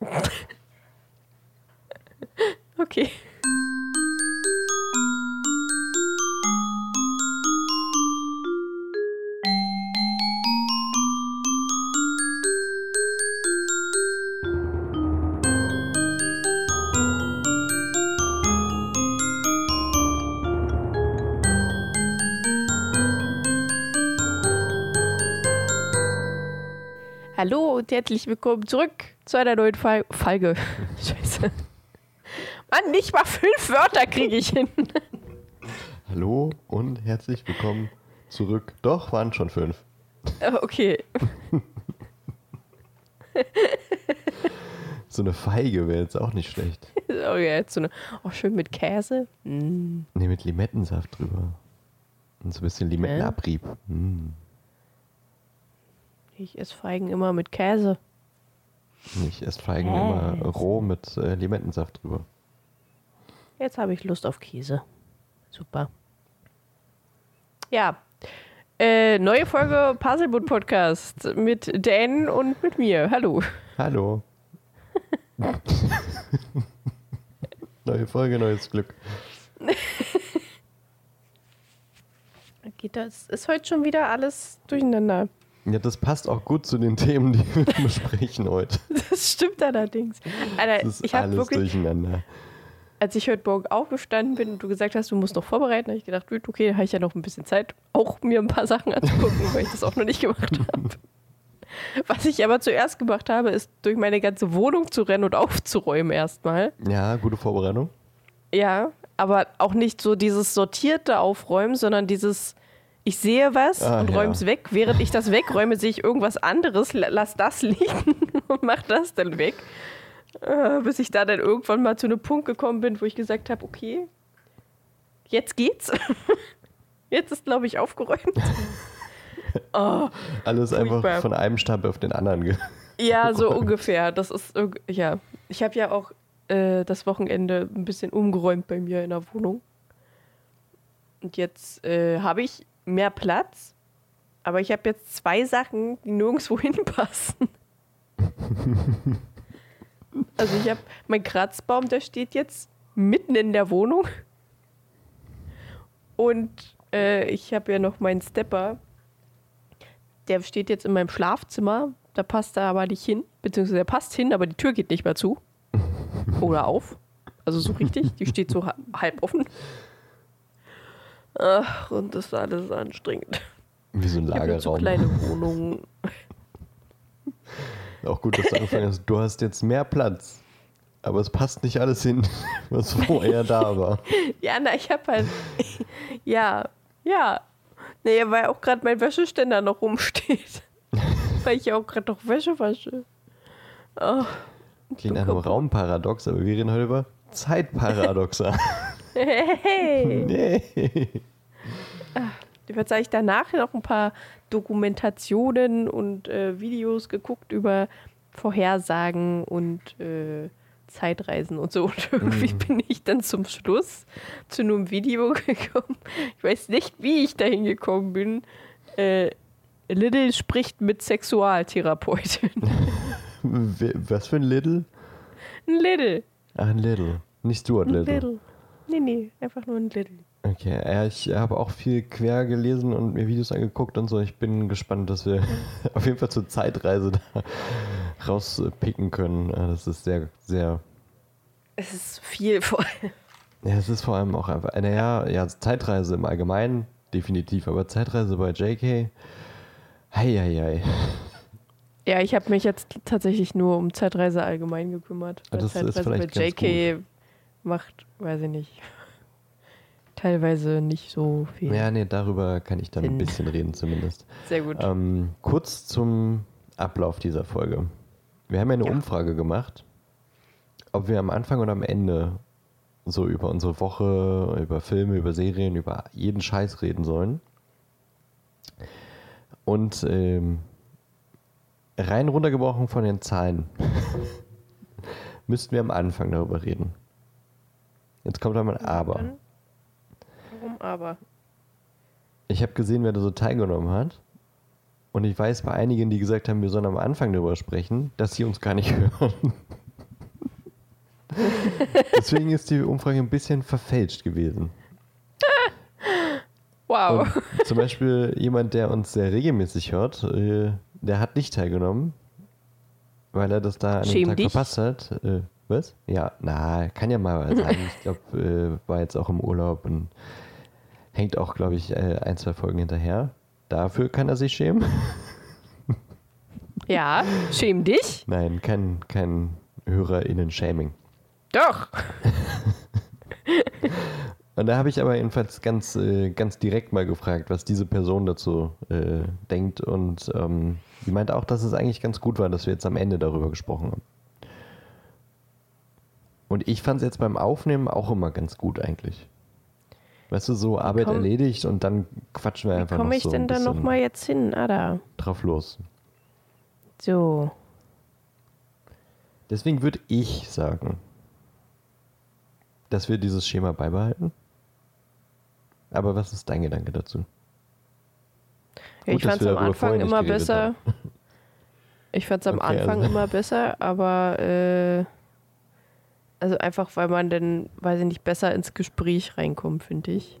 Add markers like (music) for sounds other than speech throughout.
(laughs) Okay. Und herzlich willkommen zurück zu einer neuen Fal Folge. (laughs) Scheiße. Mann, nicht mal fünf Wörter kriege ich hin. (laughs) Hallo und herzlich willkommen zurück. Doch, waren schon fünf. Äh, Okay. (laughs) So eine Feige wäre jetzt auch nicht schlecht. Oh, ja, jetzt so eine. Oh, schön mit Käse. Mm. Ne, mit Limettensaft drüber. Und so ein bisschen Limettenabrieb. Mm. Ich esse Feigen immer mit Käse. Ich esse Feigen immer roh mit äh, Limettensaft drüber. Jetzt habe ich Lust auf Käse. Super. Ja. Äh, neue Folge Puzzleboot Podcast mit Dan und mit mir. Hallo. Hallo. (laughs) Neue Folge, neues Glück. Geht das? Ist heute schon wieder alles durcheinander. Ja, das passt auch gut zu den Themen, die wir (laughs) besprechen heute. Das stimmt allerdings. Alter, Das ist ich alles wirklich, durcheinander. als ich heute Morgen aufgestanden bin und du gesagt hast, du musst noch vorbereiten, habe ich gedacht, gut, okay, habe ich ja noch ein bisschen Zeit, auch mir ein paar Sachen anzugucken, weil ich das auch noch nicht gemacht (laughs) habe. Was ich aber zuerst gemacht habe, ist durch meine ganze Wohnung zu rennen und aufzuräumen erstmal. Ja, gute Vorbereitung. Ja, aber auch nicht so dieses sortierte Aufräumen, sondern dieses, ich sehe was Ah, und ja. räume es weg. Während ich das wegräume, sehe ich irgendwas anderes, la- lass das (laughs) liegen und mach das dann weg. Äh, bis ich da dann irgendwann mal zu einem Punkt gekommen bin, wo ich gesagt habe, okay, jetzt geht's. (laughs) Jetzt ist, glaube ich, aufgeräumt. (laughs) Oh, Alles Furchtbar. einfach von einem Stapel auf den anderen. Ja, so ungefähr. Das ist, ja. Ich habe ja auch äh, das Wochenende ein bisschen umgeräumt bei mir in der Wohnung. Und jetzt äh, habe ich mehr Platz, aber ich habe jetzt zwei Sachen, die nirgendwo (laughs) hinpassen. also ich habe mein Kratzbaum, der steht jetzt mitten in der Wohnung. Und äh, ich habe ja noch meinen Stepper, der steht jetzt in meinem Schlafzimmer. Da passt er aber nicht hin. Beziehungsweise er passt hin, aber die Tür geht nicht mehr zu. Oder auf. Also so richtig. Die steht so ha- halb offen. Ach, und das ist alles anstrengend. Wie so ein jetzt so Lagerraum. kleine Wohnungen. (laughs) Auch gut, dass du angefangen hast. Du hast jetzt mehr Platz. Aber es passt nicht alles hin, (laughs) was vorher da war. (laughs) Ja, na, ich habe halt. ja, ja. Nee, weil auch gerade mein Wäscheständer noch rumsteht. weil ich ja auch gerade noch Wäsche wasche. Oh, Klingt nach einem Raumparadox, aber wir reden heute über Zeitparadoxa. Hey. nee. Jetzt habe ich danach noch ein paar Dokumentationen und äh, Videos geguckt über Vorhersagen und äh, Zeitreisen und so. (laughs) Und irgendwie bin ich dann zum Schluss zu einem Video (laughs) gekommen. Ich weiß nicht, wie ich dahin gekommen bin. Äh, Little spricht mit Sexualtherapeutin. (laughs) Was für ein Little? Ein Little. Ach, ein Little. Nicht Stuart Ein Little. Little. Nee, nee, einfach nur ein Little. Okay, ja, ich habe auch viel quer gelesen und mir Videos angeguckt und so. Ich bin gespannt, dass wir (laughs) auf jeden Fall zur Zeitreise da rauspicken können. Das ist sehr, sehr. Es ist viel vor. Ja, es ist vor allem auch einfach. Naja, ja, Zeitreise im Allgemeinen definitiv, aber Zeitreise bei JK. Hei, hei, hei. Ja, ich habe mich jetzt tatsächlich nur um Zeitreise allgemein gekümmert. Ah, Weil das ist Zeitreise vielleicht bei ganz JK macht, weiß ich nicht, teilweise nicht so viel. Ja, nee, darüber kann ich dann ein Sinn. bisschen reden zumindest. Sehr gut. Ähm, kurz zum Ablauf dieser Folge. Wir haben ja eine Ja. Umfrage gemacht, ob wir am Anfang oder am Ende so über unsere Woche, über Filme, über Serien, über jeden Scheiß reden sollen. Und ähm, rein runtergebrochen von den Zahlen (laughs) müssten wir am Anfang darüber reden. Jetzt kommt einmal ein Aber. Warum aber? Ich habe gesehen, wer da so teilgenommen hat. Und ich weiß bei einigen, die gesagt haben, wir sollen am Anfang darüber sprechen, dass sie uns gar nicht (laughs) hören. Deswegen ist die Umfrage ein bisschen verfälscht gewesen. (laughs) Wow. Und zum Beispiel jemand, der uns sehr regelmäßig hört, äh, der hat nicht teilgenommen, weil er das da an dem Tag dich. verpasst hat. Was? Ja, na, kann ja mal sein. Ich glaube, äh, war jetzt auch im Urlaub und hängt auch, glaube ich, äh, ein, zwei Folgen hinterher. Dafür kann er sich schämen. Ja, schäm dich. Nein, kein, kein HörerInnen-Shaming. Doch. Und da habe ich aber jedenfalls ganz, äh, ganz direkt mal gefragt, was diese Person dazu äh, denkt. Und ähm, die meinte auch, dass es eigentlich ganz gut war, dass wir jetzt am Ende darüber gesprochen haben. Und ich fand es jetzt beim Aufnehmen auch immer ganz gut eigentlich. Weißt du, so Arbeit komm- erledigt und dann quatschen wir Wie einfach noch komme ich so denn da nochmal jetzt hin? Ah, da. drauf los. So. Deswegen würde ich sagen, dass wir dieses Schema beibehalten. Aber was ist dein Gedanke dazu? Ja, Gut, ich fand es am Anfang immer besser. haben. Ich fand es am Okay, Anfang also- immer besser, aber äh, also einfach, weil man dann, weiß ich nicht, besser ins Gespräch reinkommt, finde ich.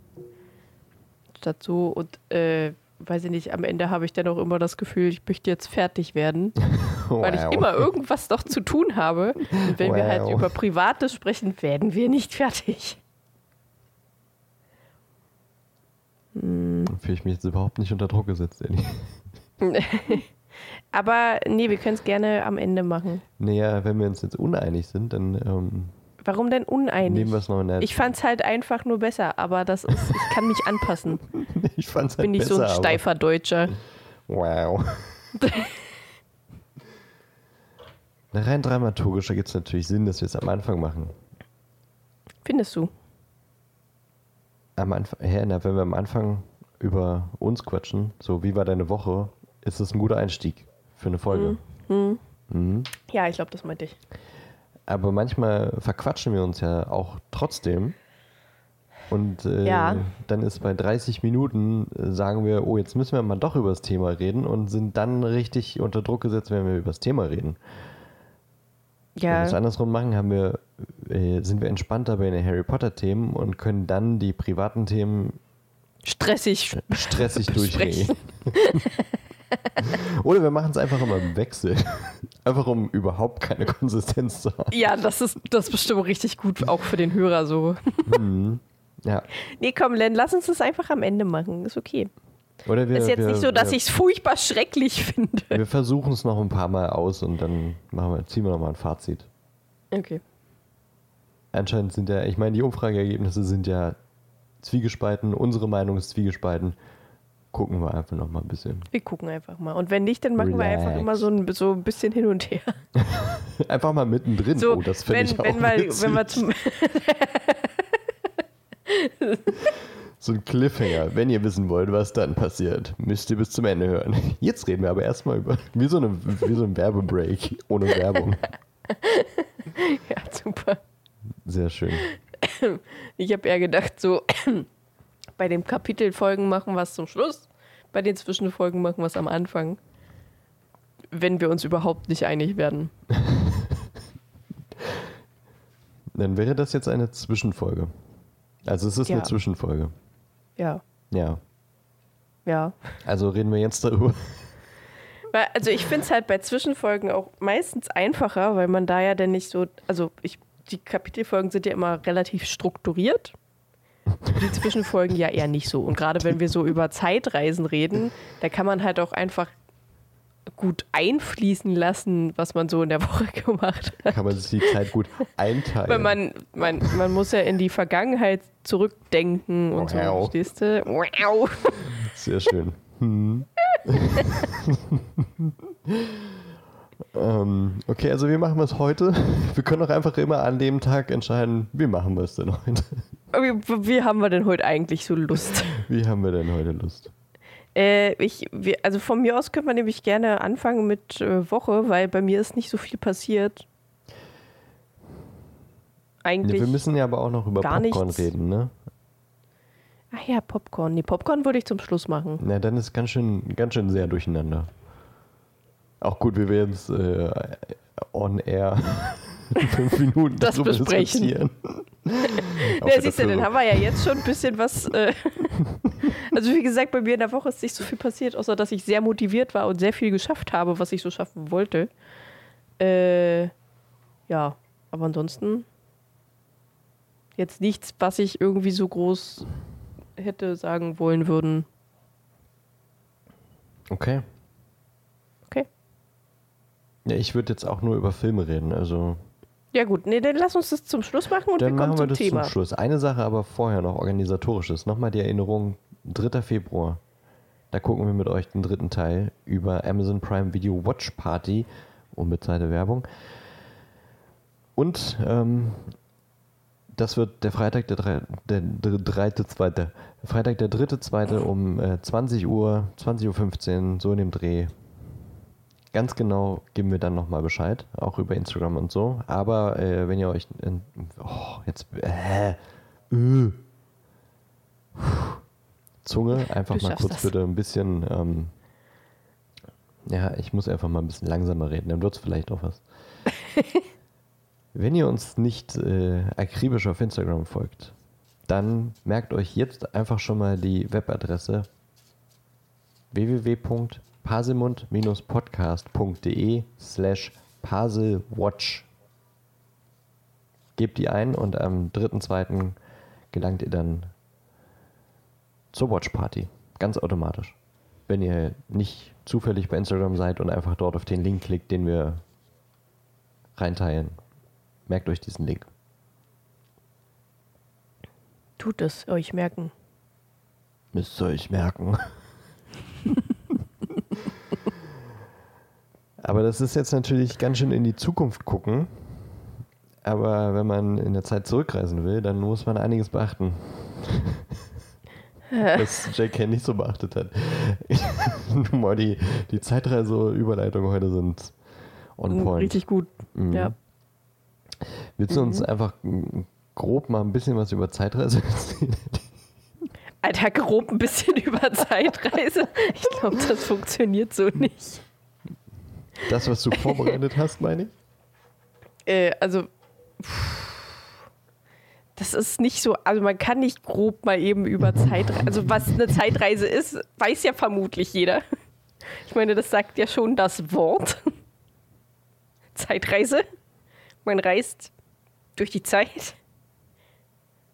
Statt so und äh, weiß ich nicht, am Ende habe ich dann auch immer das Gefühl, ich möchte jetzt fertig werden, (laughs) weil ich Wow. immer irgendwas noch zu tun habe. Und wenn wir halt Wow. über Privates sprechen, werden wir nicht fertig. Fühle ich mich jetzt überhaupt nicht unter Druck gesetzt, Ellie. (laughs) Aber nee, wir können es gerne am Ende machen. Naja, wenn wir uns jetzt uneinig sind, dann ähm, Warum denn uneinig? nehmen wir es noch in der. Ich fand es halt einfach nur besser, aber das ist, ich kann mich anpassen. (laughs) ich fand's halt Bin ich besser, so ein steifer Deutscher. Wow. (laughs) Na, rein dramaturgisch ergibt es natürlich Sinn, dass wir es am Anfang machen. Findest du? Am Anfang, ja, na, wenn wir am Anfang über uns quatschen, so wie war deine Woche, ist es ein guter Einstieg für eine Folge. Mhm. Ja, ich glaube, das meinte ich. Aber manchmal verquatschen wir uns ja auch trotzdem. Und äh, Ja. dann ist bei 30 Minuten, äh, sagen wir, oh, jetzt müssen wir mal doch über das Thema reden und sind dann richtig unter Druck gesetzt, wenn wir über das Thema reden. Wenn wir es Ja, andersrum machen, haben wir, äh, sind wir entspannter bei den Harry Potter-Themen und können dann die privaten Themen stressig. stressig (laughs) durchreden. (laughs) (laughs) Oder wir machen es einfach immer im Wechsel. (laughs) Einfach um überhaupt keine Konsistenz zu haben. Ja, das ist, das ist bestimmt richtig gut, auch für den Hörer so. (laughs) Ja. Nee, komm, Len, lass uns das einfach am Ende machen. Ist okay. Oder wir, ist jetzt wir, nicht so, dass ich es furchtbar schrecklich finde. Wir versuchen es noch ein paar Mal aus und dann machen wir, ziehen wir noch mal ein Fazit. Okay. Anscheinend sind ja, ich meine, die Umfrageergebnisse sind ja zwiegespalten, unsere Meinung ist zwiegespalten. Gucken wir einfach noch mal ein bisschen. Wir gucken einfach mal. Und wenn nicht, dann machen wir einfach Relax. immer so ein, so ein bisschen hin und her. (laughs) Einfach mal mittendrin. So, oh, das finde ich auch wenn, wir, wenn wir zum. (laughs) So ein Cliffhanger. Wenn ihr wissen wollt, was dann passiert, müsst ihr bis zum Ende hören. Jetzt reden wir aber erstmal über, wie so, eine, wie so ein Werbebreak ohne Werbung. (laughs) Ja, super. Sehr schön. Ich habe eher gedacht, so bei den Kapitelfolgen machen wir es zum Schluss, bei den Zwischenfolgen machen wir es am Anfang. Wenn wir uns überhaupt nicht einig werden. (laughs) Dann wäre das jetzt eine Zwischenfolge. Also es ist Ja. eine Zwischenfolge. Ja, Ja. ja. Also reden wir jetzt darüber. (laughs) Also ich finde es halt bei Zwischenfolgen auch meistens einfacher, weil man da ja dann nicht so, also ich, die Kapitelfolgen sind ja immer relativ strukturiert. Die Zwischenfolgen ja eher nicht so. Und gerade wenn wir so über Zeitreisen reden, da kann man halt auch einfach gut einfließen lassen, was man so in der Woche (laughs) gemacht hat. Kann man sich die Zeit gut einteilen. Weil man, man, man muss ja in die Vergangenheit zurückdenken und so, Wow. verstehst du? Wow. Sehr schön. Hm. (laughs) ähm, okay, also wie machen wir es heute? (laughs) Wir können doch einfach immer an dem Tag entscheiden, wie machen wir es denn heute? Wie, wie haben wir denn heute eigentlich so Lust? (laughs) Wie haben wir denn heute Lust? Äh, ich, wir, also von mir aus könnte man nämlich gerne anfangen mit äh, Woche, weil bei mir ist nicht so viel passiert. Eigentlich. wir müssen ja aber auch noch über Popcorn nichts. reden, ne? Ach ja, Popcorn. Nee, Popcorn würde ich zum Schluss machen. Na, dann ist ganz schön, ganz schön sehr durcheinander. Auch gut, wir jetzt äh, on air (laughs) fünf Minuten Das darüber besprechen. diskutieren. (laughs) Ja, siehst du, dann haben wir ja jetzt schon ein bisschen was. Äh (laughs) also, wie gesagt, bei mir in der Woche ist nicht so viel passiert, außer dass ich sehr motiviert war und sehr viel geschafft habe, was ich so schaffen wollte. Äh, ja, aber ansonsten jetzt nichts, was ich irgendwie so groß hätte sagen wollen würden. Okay. Ja, ich würde jetzt auch nur über Filme reden. Also Ja, gut, nee, dann lass uns das zum Schluss machen und dann wir kommen machen wir zum das Thema. zum Schluss. Eine Sache aber vorher noch organisatorisches. Nochmal die Erinnerung: 3. Februar. Da gucken wir mit euch den dritten Teil über Amazon Prime Video Watch Party. Unbezahlte Werbung. Und ähm, das wird der Freitag, der, drei, der dr- dritte, zweite. Freitag, der dritte, zweite um äh, 20 Uhr, 20.15 Uhr, so in dem Dreh. Ganz genau geben wir dann nochmal Bescheid, auch über Instagram und so. Aber äh, wenn ihr euch. in- oh, jetzt. Äh, äh, Zunge, einfach Du mal kurz das. bitte ein bisschen. Ähm, ja, ich muss einfach mal ein bisschen langsamer reden, dann wird es vielleicht auch was. (laughs) Wenn ihr uns nicht äh, akribisch auf Instagram folgt, dann merkt euch jetzt einfach schon mal die Webadresse www.paselmund-podcast.de slash paselwatch. Gebt die ein und am 3.2. gelangt ihr dann zur Watch Party. Ganz automatisch. Wenn ihr nicht zufällig bei Instagram seid und einfach dort auf den Link klickt, den wir reinteilen. Merkt euch diesen Link. Tut es euch merken. Müsst ihr euch merken. (laughs) Aber das ist jetzt natürlich ganz schön in die Zukunft gucken. Aber wenn man in der Zeit zurückreisen will, dann muss man einiges beachten. (laughs) Was JK nicht so beachtet hat. (laughs) Mal die, die Zeitreise-Überleitungen heute sind on point. Richtig gut. Mhm. Ja. Willst du uns einfach mm, grob mal ein bisschen was über Zeitreise (laughs) erzählen? Alter, grob ein bisschen über Zeitreise. Ich glaube, das funktioniert so nicht. Das, was du vorbereitet (laughs) hast, meine ich? Äh, also, pff, das ist nicht so, also man kann nicht grob mal eben über Zeitreise, also was eine Zeitreise ist, weiß ja vermutlich jeder. Ich meine, das sagt ja schon das Wort. Zeitreise. Man reist durch die Zeit.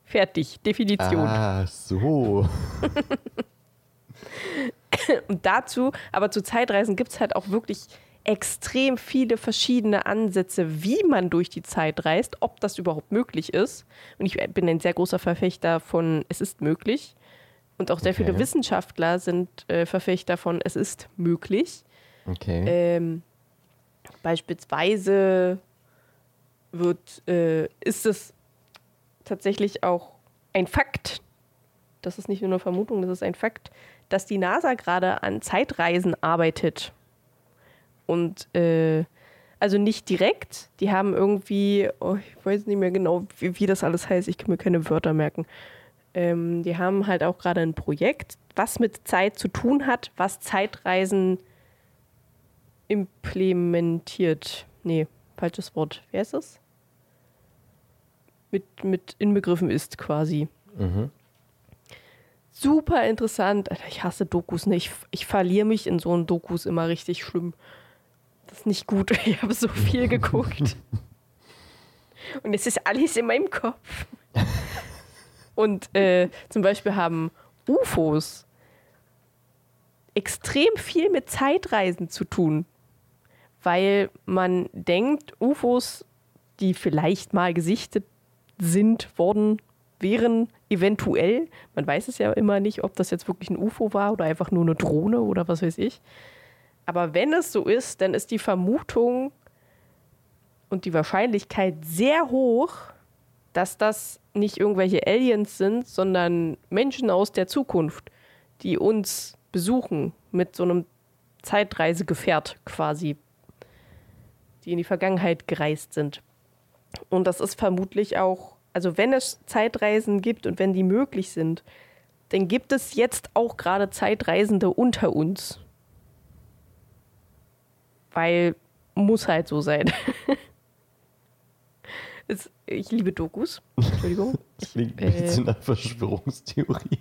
Fertig, Definition. Ah, so. (laughs) Und dazu, aber zu Zeitreisen gibt es halt auch wirklich extrem viele verschiedene Ansätze, wie man durch die Zeit reist, ob das überhaupt möglich ist. Und ich bin ein sehr großer Verfechter von, es ist möglich. Und auch sehr Okay. viele Wissenschaftler sind äh, Verfechter von, es ist möglich. Okay. Ähm, beispielsweise wird, äh, ist es tatsächlich auch ein Fakt, das ist nicht nur eine Vermutung, das ist ein Fakt, dass die NASA gerade an Zeitreisen arbeitet. Und äh, also nicht direkt, die haben irgendwie, oh, ich weiß nicht mehr genau, wie, wie das alles heißt, ich kann mir keine Wörter merken. Ähm, die haben halt auch gerade ein Projekt, was mit Zeit zu tun hat, was Zeitreisen implementiert. Nee, falsches Wort. Wer ist es? Mit, mit inbegriffen ist quasi. Mhm. Super interessant. Ich hasse Dokus. Ne? Ich, ich verliere mich in so einen Dokus immer richtig schlimm. Das ist nicht gut. (laughs) Ich habe so viel geguckt. Und es ist alles in meinem Kopf. Und äh, zum Beispiel haben UFOs extrem viel mit Zeitreisen zu tun. Weil man denkt, UFOs, die vielleicht mal gesichtet sind, worden, wären eventuell, man weiß es ja immer nicht, ob das jetzt wirklich ein UFO war oder einfach nur eine Drohne oder was weiß ich. Aber wenn es so ist, dann ist die Vermutung und die Wahrscheinlichkeit sehr hoch, dass das nicht irgendwelche Aliens sind, sondern Menschen aus der Zukunft, die uns besuchen mit so einem Zeitreisegefährt quasi, die in die Vergangenheit gereist sind. Und das ist vermutlich auch, also wenn es Zeitreisen gibt und wenn die möglich sind, dann gibt es jetzt auch gerade Zeitreisende unter uns. Weil muss halt so sein. (laughs) Es, ich liebe Dokus. Entschuldigung. (laughs) Das klingt ein bisschen nach Verschwörungstheorie.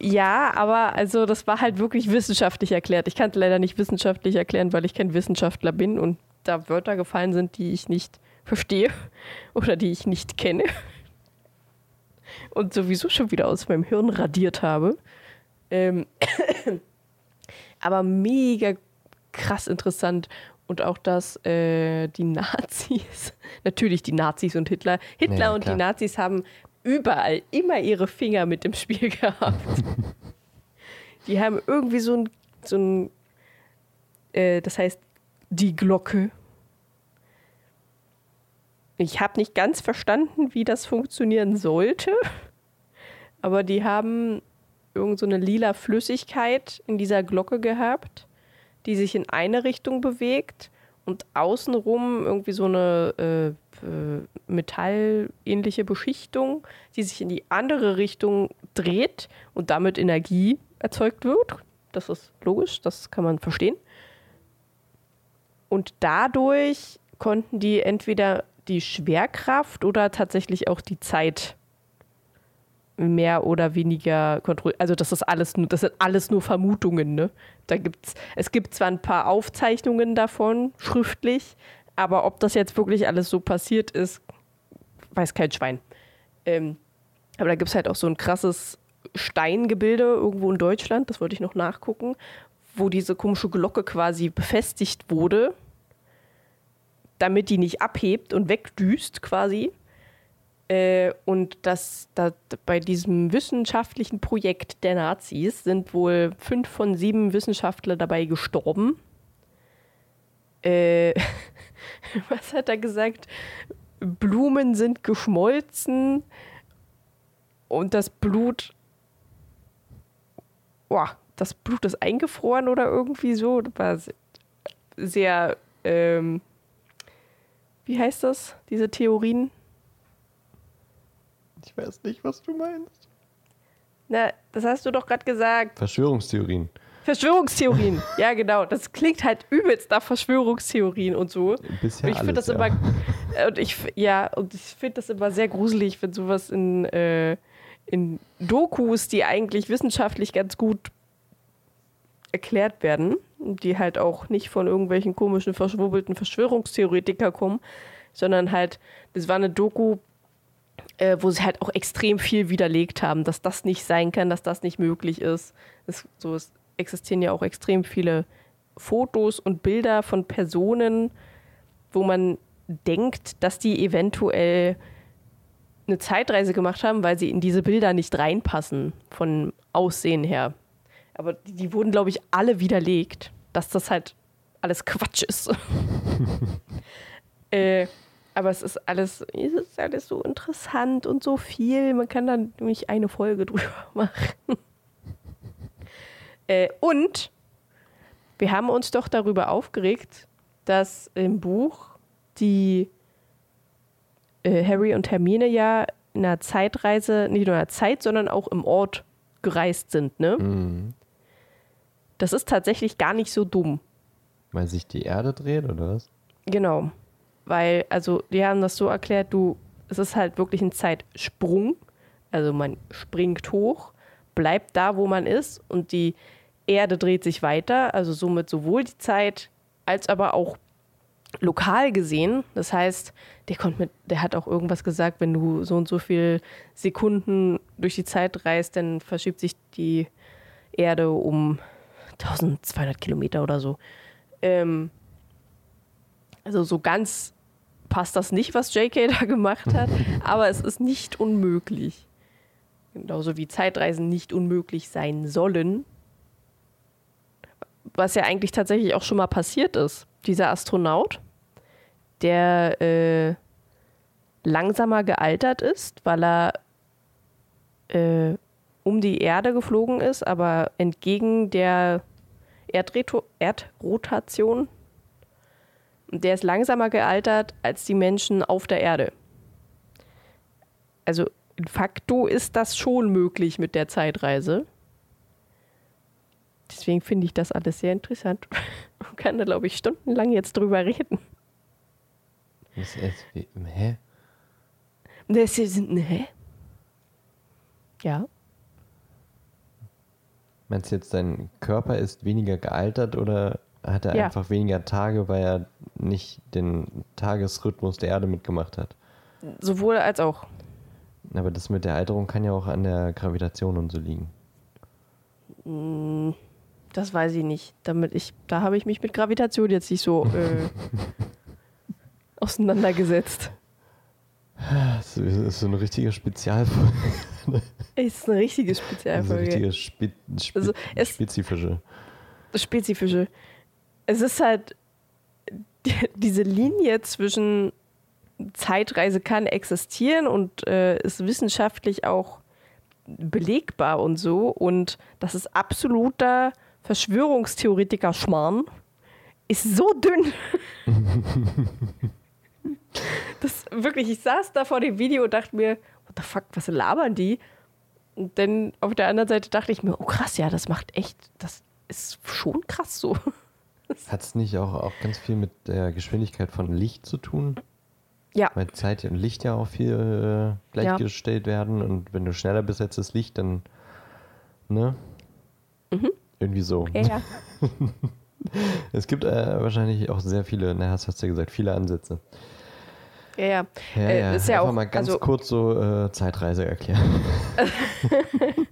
Ja, aber also das war halt wirklich wissenschaftlich erklärt. Ich kann es leider nicht wissenschaftlich erklären, weil ich kein Wissenschaftler bin und da Wörter gefallen sind, die ich nicht verstehe (laughs) oder die ich nicht kenne und sowieso schon wieder aus meinem Hirn radiert habe. Ähm (coughs) aber mega krass interessant. Und auch, dass äh, die Nazis, (laughs) natürlich die Nazis und Hitler, Hitler Ja, und die Nazis haben überall immer ihre Finger mit im Spiel (laughs) gehabt. die haben irgendwie so ein, so ein äh, das heißt, die Glocke. Ich habe nicht ganz verstanden, wie das funktionieren sollte, aber die haben irgend so eine lila Flüssigkeit in dieser Glocke gehabt, die sich in eine Richtung bewegt und außenrum irgendwie so eine äh, äh, metallähnliche Beschichtung, die sich in die andere Richtung dreht und damit Energie erzeugt wird. Das ist logisch, das kann man verstehen. Und dadurch konnten die entweder die Schwerkraft oder tatsächlich auch die Zeit mehr oder weniger kontrollieren. Also das ist alles nur, das sind alles nur Vermutungen, ne? Da gibt's, es gibt zwar ein paar Aufzeichnungen davon, schriftlich, aber ob das jetzt wirklich alles so passiert ist, weiß kein Schwein. Ähm, aber da gibt es halt auch so ein krasses Steingebilde irgendwo in Deutschland, das wollte ich noch nachgucken, wo diese komische Glocke quasi befestigt wurde, damit die nicht abhebt und wegdüst quasi. Äh, und das, da, bei diesem wissenschaftlichen Projekt der Nazis sind wohl fünf von sieben Wissenschaftler dabei gestorben. Äh, (laughs) was hat er gesagt? Blumen sind geschmolzen und das Blut. Boah, das Blut ist eingefroren oder irgendwie so. Das war se- sehr. Ähm, wie heißt das? Diese Theorien? Ich weiß nicht, was du meinst. Na, das hast du doch gerade gesagt. Verschwörungstheorien. Verschwörungstheorien. (laughs) ja, genau. Das klingt halt übelst nach Verschwörungstheorien und so. Bisher und ich finde das ja. immer. Und ich, ja, und ich finde das immer sehr gruselig, wenn sowas in, äh, in Dokus, die eigentlich wissenschaftlich ganz gut erklärt werden, die halt auch nicht von irgendwelchen komischen, verschwurbelten Verschwörungstheoretiker kommen, sondern halt, das war eine Doku, äh, wo sie halt auch extrem viel widerlegt haben, dass das nicht sein kann, dass das nicht möglich ist. Es, so, es existieren ja auch extrem viele Fotos und Bilder von Personen, wo man denkt, dass die eventuell eine Zeitreise gemacht haben, weil sie in diese Bilder nicht reinpassen, von Aussehen her. Aber die, die wurden, glaube ich, alle widerlegt, dass das halt alles Quatsch ist. (laughs) äh, aber es ist alles, es ist alles so interessant und so viel. Man kann dann nämlich eine Folge (laughs) drüber machen. äh, und wir haben uns doch darüber aufgeregt, dass im Buch die äh, Harry und Hermine ja in einer Zeitreise, nicht nur in der Zeit, sondern auch im Ort gereist sind, ne? Mhm. Das ist tatsächlich gar nicht so dumm. Weil sich die Erde dreht, oder was? Genau. Weil, also, die haben das so erklärt, du, es ist halt wirklich ein Zeitsprung. Also man springt hoch, bleibt da, wo man ist und die Erde dreht sich weiter, also somit sowohl die Zeit als aber auch lokal gesehen. Das heißt, der mit, der hat auch irgendwas gesagt, wenn du so und so viele Sekunden durch die Zeit reist, dann verschiebt sich die Erde um 1200 Kilometer oder so. Ähm, also so ganz passt das nicht, was JK (laughs) da gemacht hat, aber es ist nicht unmöglich. Genauso wie Zeitreisen nicht unmöglich sein sollen. Was ja eigentlich tatsächlich auch schon mal passiert ist. Dieser Astronaut, der äh, langsamer gealtert ist, weil er äh, um die Erde geflogen ist, aber entgegen der Erdreto Erdrotation. Und der ist langsamer gealtert als die Menschen auf der Erde. Also de facto ist das schon möglich mit der Zeitreise. Deswegen finde ich das alles sehr interessant. (laughs) Man kann da, glaube ich, stundenlang jetzt drüber reden. Das ist, hä? Das ist, hä? Ja. Meinst du jetzt, dein Körper ist weniger gealtert oder hat er Ja. einfach weniger Tage, weil er nicht den Tagesrhythmus der Erde mitgemacht hat? Sowohl als auch. Aber das mit der Alterung kann ja auch an der Gravitation und so liegen. Mm, Das weiß ich nicht. Damit ich, da habe ich mich mit Gravitation jetzt nicht so (laughs) äh, auseinandergesetzt. Das ist so eine richtige Spezialfolge. (laughs) Ist eine richtige Also eine Spezialfolge. richtige Spe Spe Also spezifische. Spezifische. Es ist halt die, (laughs) diese Linie zwischen Zeitreise kann existieren und äh, ist wissenschaftlich auch belegbar und so. Und das ist absoluter Verschwörungstheoretiker-Schmarrn. Ist so dünn. (laughs) das wirklich, ich saß da vor dem Video und dachte mir, what the fuck, was labern die? Und dann auf der anderen Seite dachte ich mir, oh krass, ja, das macht echt, das ist schon krass so. (laughs) Hat es nicht auch, auch ganz viel mit der Geschwindigkeit von Licht zu tun? Ja, Weil Zeit und Licht ja auch viel äh, gleichgestellt werden und wenn du schneller bist als das Licht, dann ne? Irgendwie so. ja, ja. (laughs) Es gibt äh, wahrscheinlich auch sehr viele, na, hast hast du ja gesagt, viele Ansätze. ja, ja. Ja, Äh, ja. ist ja Einfach auch- mal ganz also- kurz so äh, Zeitreise erklären. (laughs)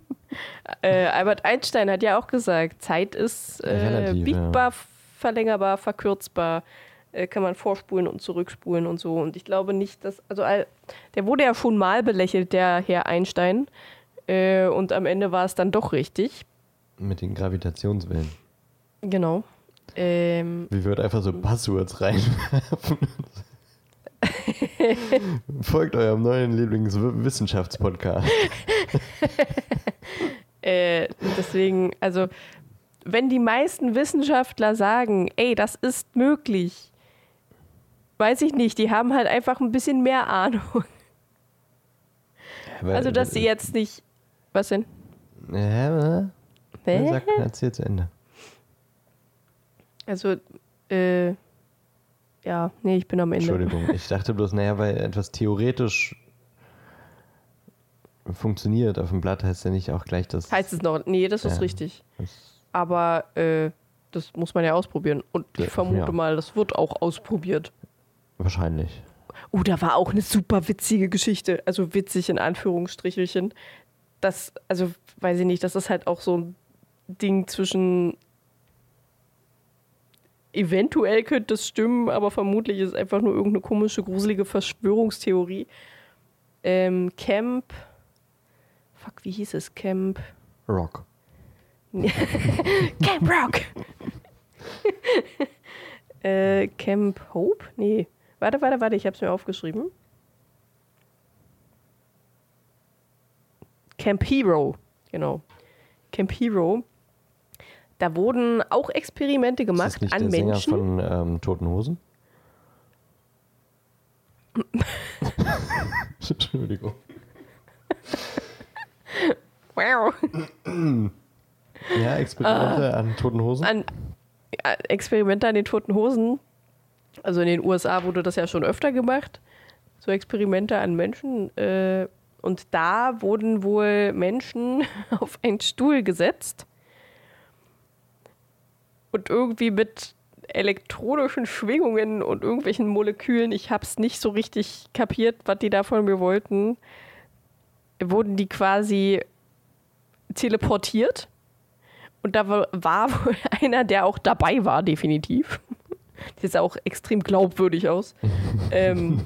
Äh, Albert Einstein hat ja auch gesagt, Zeit ist äh, biegbar, verlängerbar, verkürzbar, äh, kann man vorspulen und zurückspulen und so. Und ich glaube nicht, dass, also all- der wurde ja schon mal belächelt, der Herr Einstein. Äh, und am Ende war es dann doch richtig. Mit den Gravitationswellen. Genau. Ähm, Wir würden einfach so Buzzwords reinwerfen. (laughs) Folgt eurem neuen Lieblingswissenschaftspodcast. Äh, deswegen, also, wenn die meisten Wissenschaftler sagen, ey, das ist möglich, weiß ich nicht, die haben halt einfach ein bisschen mehr Ahnung. Also, dass sie jetzt nicht. Was denn? Ja, Hä? sag, erzähl zu Ende. Also, äh. Ja, nee, ich bin am Ende. Entschuldigung, ich dachte bloß, naja, weil etwas theoretisch funktioniert auf dem Blatt, heißt ja nicht auch gleich, dass Heißt es noch? Nee, das ist Ja. richtig. das Aber, äh, das muss man ja ausprobieren. Und ich Ja, vermute ja. mal, das wird auch ausprobiert. wahrscheinlich. Oh, da war auch eine super witzige Geschichte. Also witzig in Anführungsstrichelchen. Das, also weiß ich nicht, das ist halt auch so ein Ding zwischen. Eventuell könnte es stimmen, aber vermutlich ist es einfach nur irgendeine komische, gruselige Verschwörungstheorie. Ähm, Camp. Fuck, wie hieß es? Camp. Rock. (laughs) Camp Rock! (laughs) äh, Camp Hope? Nee. Warte, warte, warte, ich hab's mir aufgeschrieben. Camp Hero, genau. Camp Hero. Da wurden auch Experimente Ist gemacht das nicht an der Menschen. Sänger von ähm, Toten Hosen? (laughs) Entschuldigung. wow. (clears throat) Ja, Experimente an Toten Hosen? an äh, Experimente an den toten Hosen. Also in den USA wurde das ja schon öfter gemacht. So Experimente an Menschen. Äh, und da wurden wohl Menschen (laughs) auf einen Stuhl gesetzt und irgendwie mit elektronischen Schwingungen und irgendwelchen Molekülen, ich habe es nicht so richtig kapiert, was die da von mir wollten, wurden die quasi teleportiert. Und da war, (laughs) wohl einer, der auch dabei war, definitiv. (laughs) Sah auch extrem glaubwürdig aus. (laughs) ähm,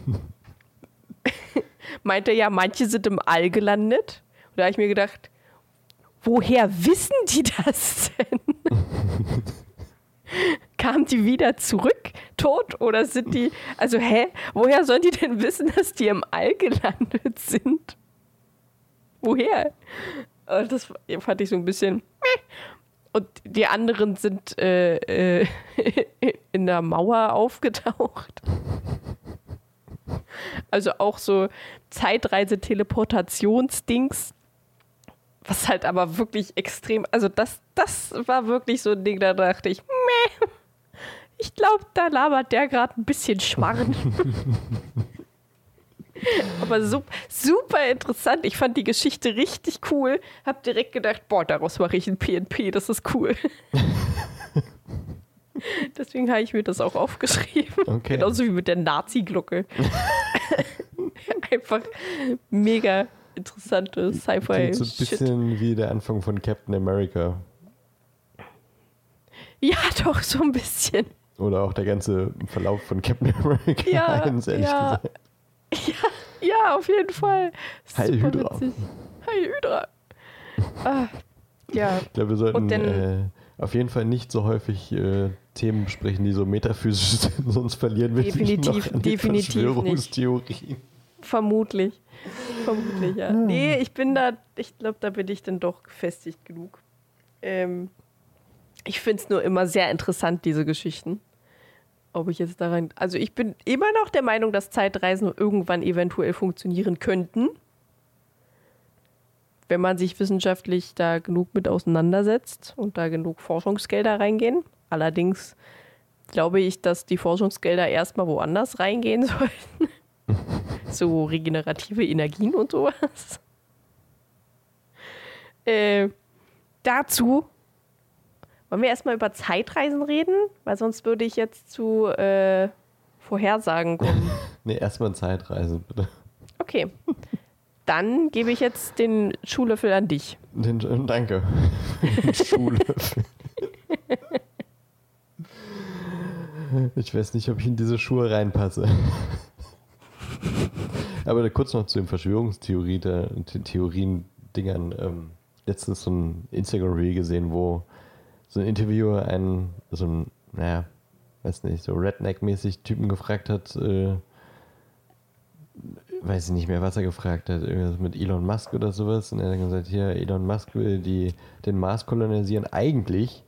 meinte ja, manche sind im All gelandet. Und da habe ich mir gedacht, woher wissen die das denn? Kamen die wieder zurück, tot? Oder sind die, also hä, woher sollen die denn wissen, dass die im All gelandet sind? Woher? Das fand ich so ein bisschen. meh. Und die anderen sind äh, äh, (laughs) in der Mauer aufgetaucht. Also auch so Zeitreise-Teleportationsdings. Was halt aber wirklich extrem. Also, das, das war wirklich so ein Ding, da dachte ich, meh. Ich glaube, da labert der gerade ein bisschen Schmarrn. (laughs) (laughs) Aber super, interessant. Ich fand die Geschichte richtig cool. Hab direkt gedacht, boah, daraus mache ich ein PNP, das ist cool. (laughs) Deswegen habe ich mir das auch aufgeschrieben. Okay. Genauso wie mit der Nazi-Glocke. (laughs) Einfach mega interessante Sci-Fi. So ein bisschen wie der Anfang von Captain America. Ja, doch, so ein bisschen. Oder auch der ganze Verlauf von Captain America Ja, 1, ehrlich ja. gesagt. Ja, (laughs) ja, auf jeden Fall. Heil Hydra. witzig. Heil Hydra. Ah, ja, Ich glaube, wir sollten dann- äh, auf jeden Fall nicht so häufig äh, Themen besprechen, die so metaphysisch sind, (laughs) sonst verlieren wir Definitiv, noch an die definitiv. Verschwörungstheorien. vermutlich. Vermutlich, ja. Nee, ich bin da, ich glaube, da bin ich dann doch gefestigt genug. Ähm, ich finde es nur immer sehr interessant, diese Geschichten. Ob ich jetzt da rein. Also, ich bin immer noch der Meinung, dass Zeitreisen irgendwann eventuell funktionieren könnten. Wenn man sich wissenschaftlich da genug mit auseinandersetzt und da genug Forschungsgelder reingehen. Allerdings glaube ich, dass die Forschungsgelder erstmal woanders reingehen (laughs) sollten. (laughs) so regenerative Energien und sowas. Äh, dazu wollen wir erstmal über Zeitreisen reden, weil sonst würde ich jetzt zu äh, Vorhersagen kommen. (laughs) Nee, erstmal Zeitreise, bitte. Okay. Dann gebe ich jetzt den Schuhlöffel an dich. Den, äh, danke. (laughs) Schuhlöffel. Ich weiß nicht, ob ich in diese Schuhe reinpasse. Aber kurz noch zu den Verschwörungstheorie, der, The- Theorien-Dingern. Ähm, letztens so ein Instagram-Reel gesehen, wo so ein Interviewer einen, so ein, naja, weiß nicht, so Redneck-mäßig Typen gefragt hat, äh, weiß ich nicht mehr, was er gefragt hat, irgendwas mit Elon Musk oder sowas. Und er hat gesagt, hier, Elon Musk will die, den Mars kolonisieren. Eigentlich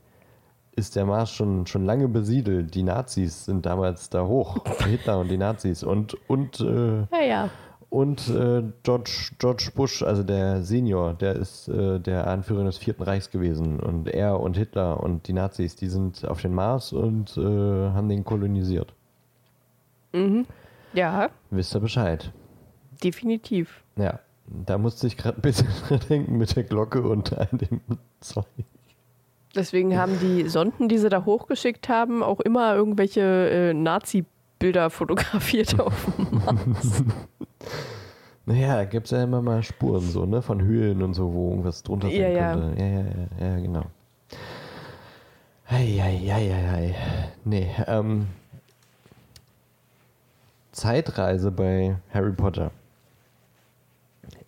ist der Mars schon, schon lange besiedelt. Die Nazis sind damals da hoch. Hitler und die Nazis. Und, und, äh, Ja, ja. Und äh, George, George Bush, also der Senior, der ist äh, der Anführer des Vierten Reichs gewesen. Und er und Hitler und die Nazis, die sind auf den Mars und äh, haben den kolonisiert. Ja, Wisst ihr Bescheid? definitiv. Ja, da musste ich gerade ein bisschen (laughs) dran denken mit der Glocke und all dem (laughs) Zeug. Deswegen haben die Sonden, die sie da hochgeschickt haben, auch immer irgendwelche äh, Nazi-Bilder fotografiert (laughs) auf dem Mars. Naja, da gibt es ja immer mal Spuren so, ne? Von Höhlen und so, wo irgendwas drunter sein Ja, ja. könnte. Ja, ja, ja, ja, genau. Hei, hei, hei. Nee, ähm. Zeitreise bei Harry Potter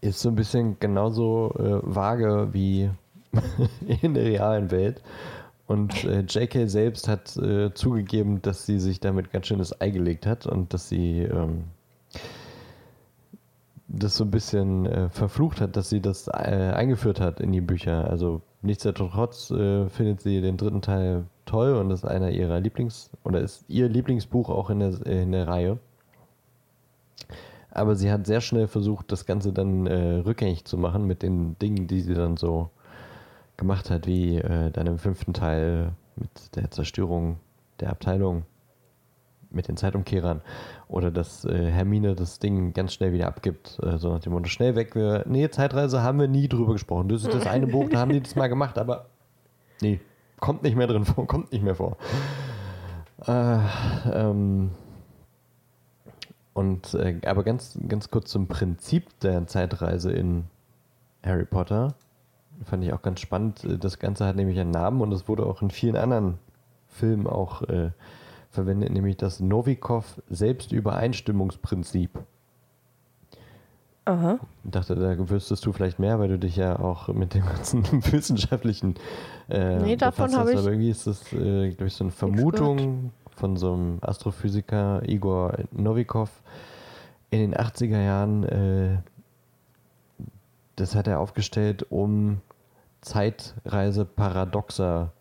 ist so ein bisschen genauso äh, vage wie (laughs) in der realen Welt. Und äh, JK selbst hat äh, zugegeben, dass sie sich damit ganz schön das Ei gelegt hat und dass sie ähm, das so ein bisschen äh, verflucht hat, dass sie das äh, eingeführt hat in die Bücher. Also nichtsdestotrotz äh, findet sie den dritten Teil toll und ist einer ihrer Lieblings- oder ist ihr Lieblingsbuch auch in der, in der Reihe. Aber sie hat sehr schnell versucht, das Ganze dann äh, rückgängig zu machen mit den Dingen, die sie dann so gemacht hat, wie äh, dann im fünften Teil mit der Zerstörung der Abteilung, mit den Zeitumkehrern. Oder dass äh, Hermine das Ding ganz schnell wieder abgibt. Äh, so nach dem Motto, schnell weg. Wir, nee, Zeitreise haben wir nie drüber gesprochen. Das ist das eine Buch, da haben die das mal gemacht, aber nee, kommt nicht mehr drin vor, (laughs) kommt nicht mehr vor. Äh, ähm, und äh, aber ganz, ganz kurz zum Prinzip der Zeitreise in Harry Potter. Fand ich auch ganz spannend. Äh, Das Ganze hat nämlich einen Namen und es wurde auch in vielen anderen Filmen auch äh, verwendet, nämlich das Novikov-Selbstübereinstimmungsprinzip. Aha. Ich dachte, da wüsstest du vielleicht mehr, weil du dich ja auch mit dem ganzen (laughs) wissenschaftlichen äh, Nee, davon habe ich Aber irgendwie ist das, äh, glaube ich, so eine Vermutung von so einem Astrophysiker Igor Novikov in den 80er Jahren. Äh, das hat er aufgestellt, um Zeitreiseparadoxer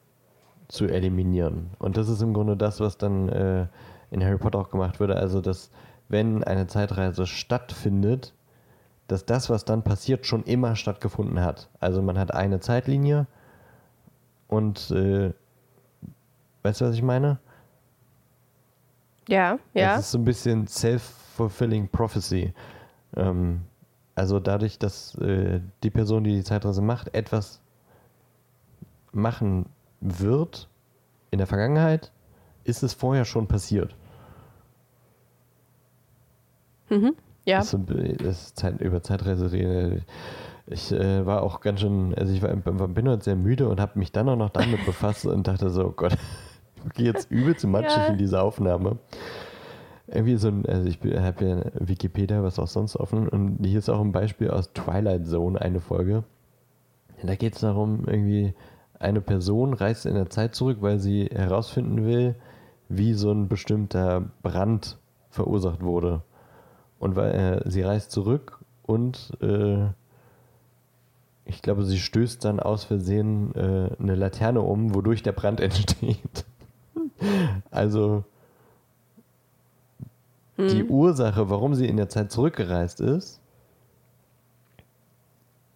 zu eliminieren. Und das ist im Grunde das, was dann äh, in Harry Potter auch gemacht wurde. Also, dass wenn eine Zeitreise stattfindet, dass das, was dann passiert, schon immer stattgefunden hat. Also man hat eine Zeitlinie und äh, weißt du, was ich meine? Ja, ja. Es ist so ein bisschen self-fulfilling prophecy. Ähm, also dadurch, dass äh, die Person, die die Zeitreise macht, etwas machen wird in der Vergangenheit, ist es vorher schon passiert. Mhm. Ja. Das ist, das ist Zeit, über Zeitreise reden. Ich äh, war auch ganz schön, also ich war, bin heute sehr müde und habe mich dann auch noch damit befasst und dachte so, oh Gott, (laughs) ich gehe jetzt übelst matschig Ja. in diese Aufnahme. Irgendwie so ein, also ich habe ja Wikipedia, was auch sonst offen und hier ist auch ein Beispiel aus Twilight Zone, eine Folge. Da geht es darum, irgendwie eine Person reist in der Zeit zurück, weil sie herausfinden will, wie so ein bestimmter Brand verursacht wurde. Und weil äh, sie reist zurück und äh, ich glaube, sie stößt dann aus Versehen äh, eine Laterne um, wodurch der Brand (laughs) entsteht. also die Ursache, warum sie in der Zeit zurückgereist ist,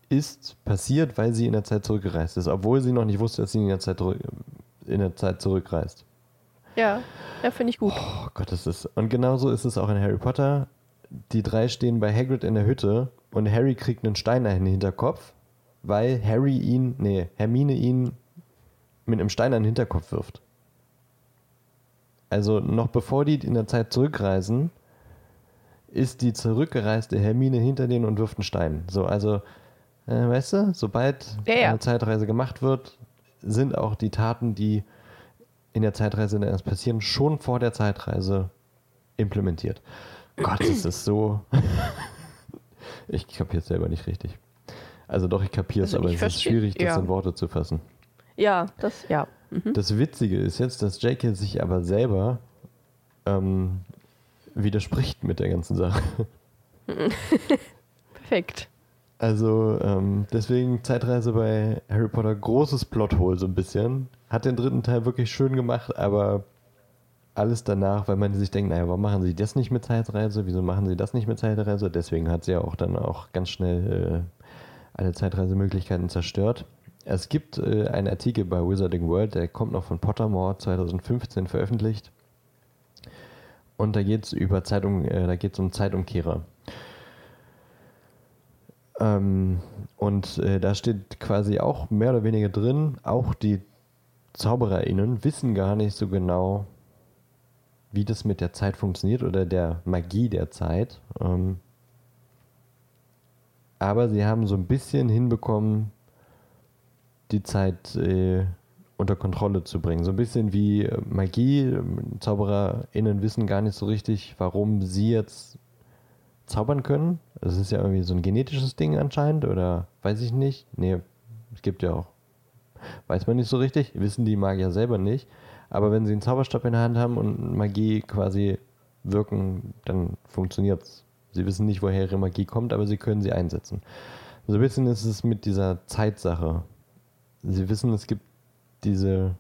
ist passiert, weil sie in der Zeit zurückgereist ist, obwohl sie noch nicht wusste, dass sie in der Zeit, in der Zeit zurückreist. Ja, ja finde ich gut. Oh Gott, das ist. Und genauso ist es auch in Harry Potter. Die drei stehen bei Hagrid in der Hütte und Harry kriegt einen Stein in den Hinterkopf, weil Harry ihn, nee, Hermine ihn mit einem Stein an den Hinterkopf wirft. Also noch bevor die in der Zeit zurückreisen, ist die zurückgereiste Hermine hinter denen und wirft einen Stein. So, also, äh, weißt du, sobald Ja, ja. eine Zeitreise gemacht wird, sind auch die Taten, die in der Zeitreise erst passieren, schon vor der Zeitreise implementiert. Gott, es ist so. (laughs) ich kapiere es selber nicht richtig. Also doch, ich kapiere es, Also aber es ist schwierig, das ja. in Worte zu fassen. Ja, das, ja. Mhm. Das Witzige ist jetzt, dass J.K. sich aber selber ähm, widerspricht mit der ganzen Sache. (laughs) Perfekt. Also ähm, deswegen Zeitreise bei Harry Potter großes Plothole so ein bisschen. Hat den dritten Teil wirklich schön gemacht, aber alles danach, weil man sich denkt, naja, warum machen sie das nicht mit Zeitreise? Wieso machen sie das nicht mit Zeitreise? Deswegen hat sie ja auch dann auch ganz schnell äh, alle Zeitreisemöglichkeiten zerstört. Es gibt äh, einen Artikel bei Wizarding World, der kommt noch von Pottermore 2015 veröffentlicht. Und da geht es über Zeitung, äh, da geht es um Zeitumkehrer. Ähm, und äh, da steht quasi auch mehr oder weniger drin, auch die ZaubererInnen wissen gar nicht so genau, wie das mit der Zeit funktioniert oder der Magie der Zeit. Ähm, aber sie haben so ein bisschen hinbekommen, die Zeit äh, unter Kontrolle zu bringen. So ein bisschen wie äh, Magie. ZaubererInnen wissen gar nicht so richtig, warum sie jetzt zaubern können. Das ist ja irgendwie so ein genetisches Ding anscheinend oder weiß ich nicht. Nee, es gibt ja auch. Weiß man nicht so richtig, wissen die Magier selber nicht. Aber wenn sie einen Zauberstab in der Hand haben und Magie quasi wirken, dann funktioniert's. Sie wissen nicht, woher ihre Magie kommt, aber sie können sie einsetzen. So ein bisschen ist es mit dieser Zeitsache. Sie wissen, es gibt diese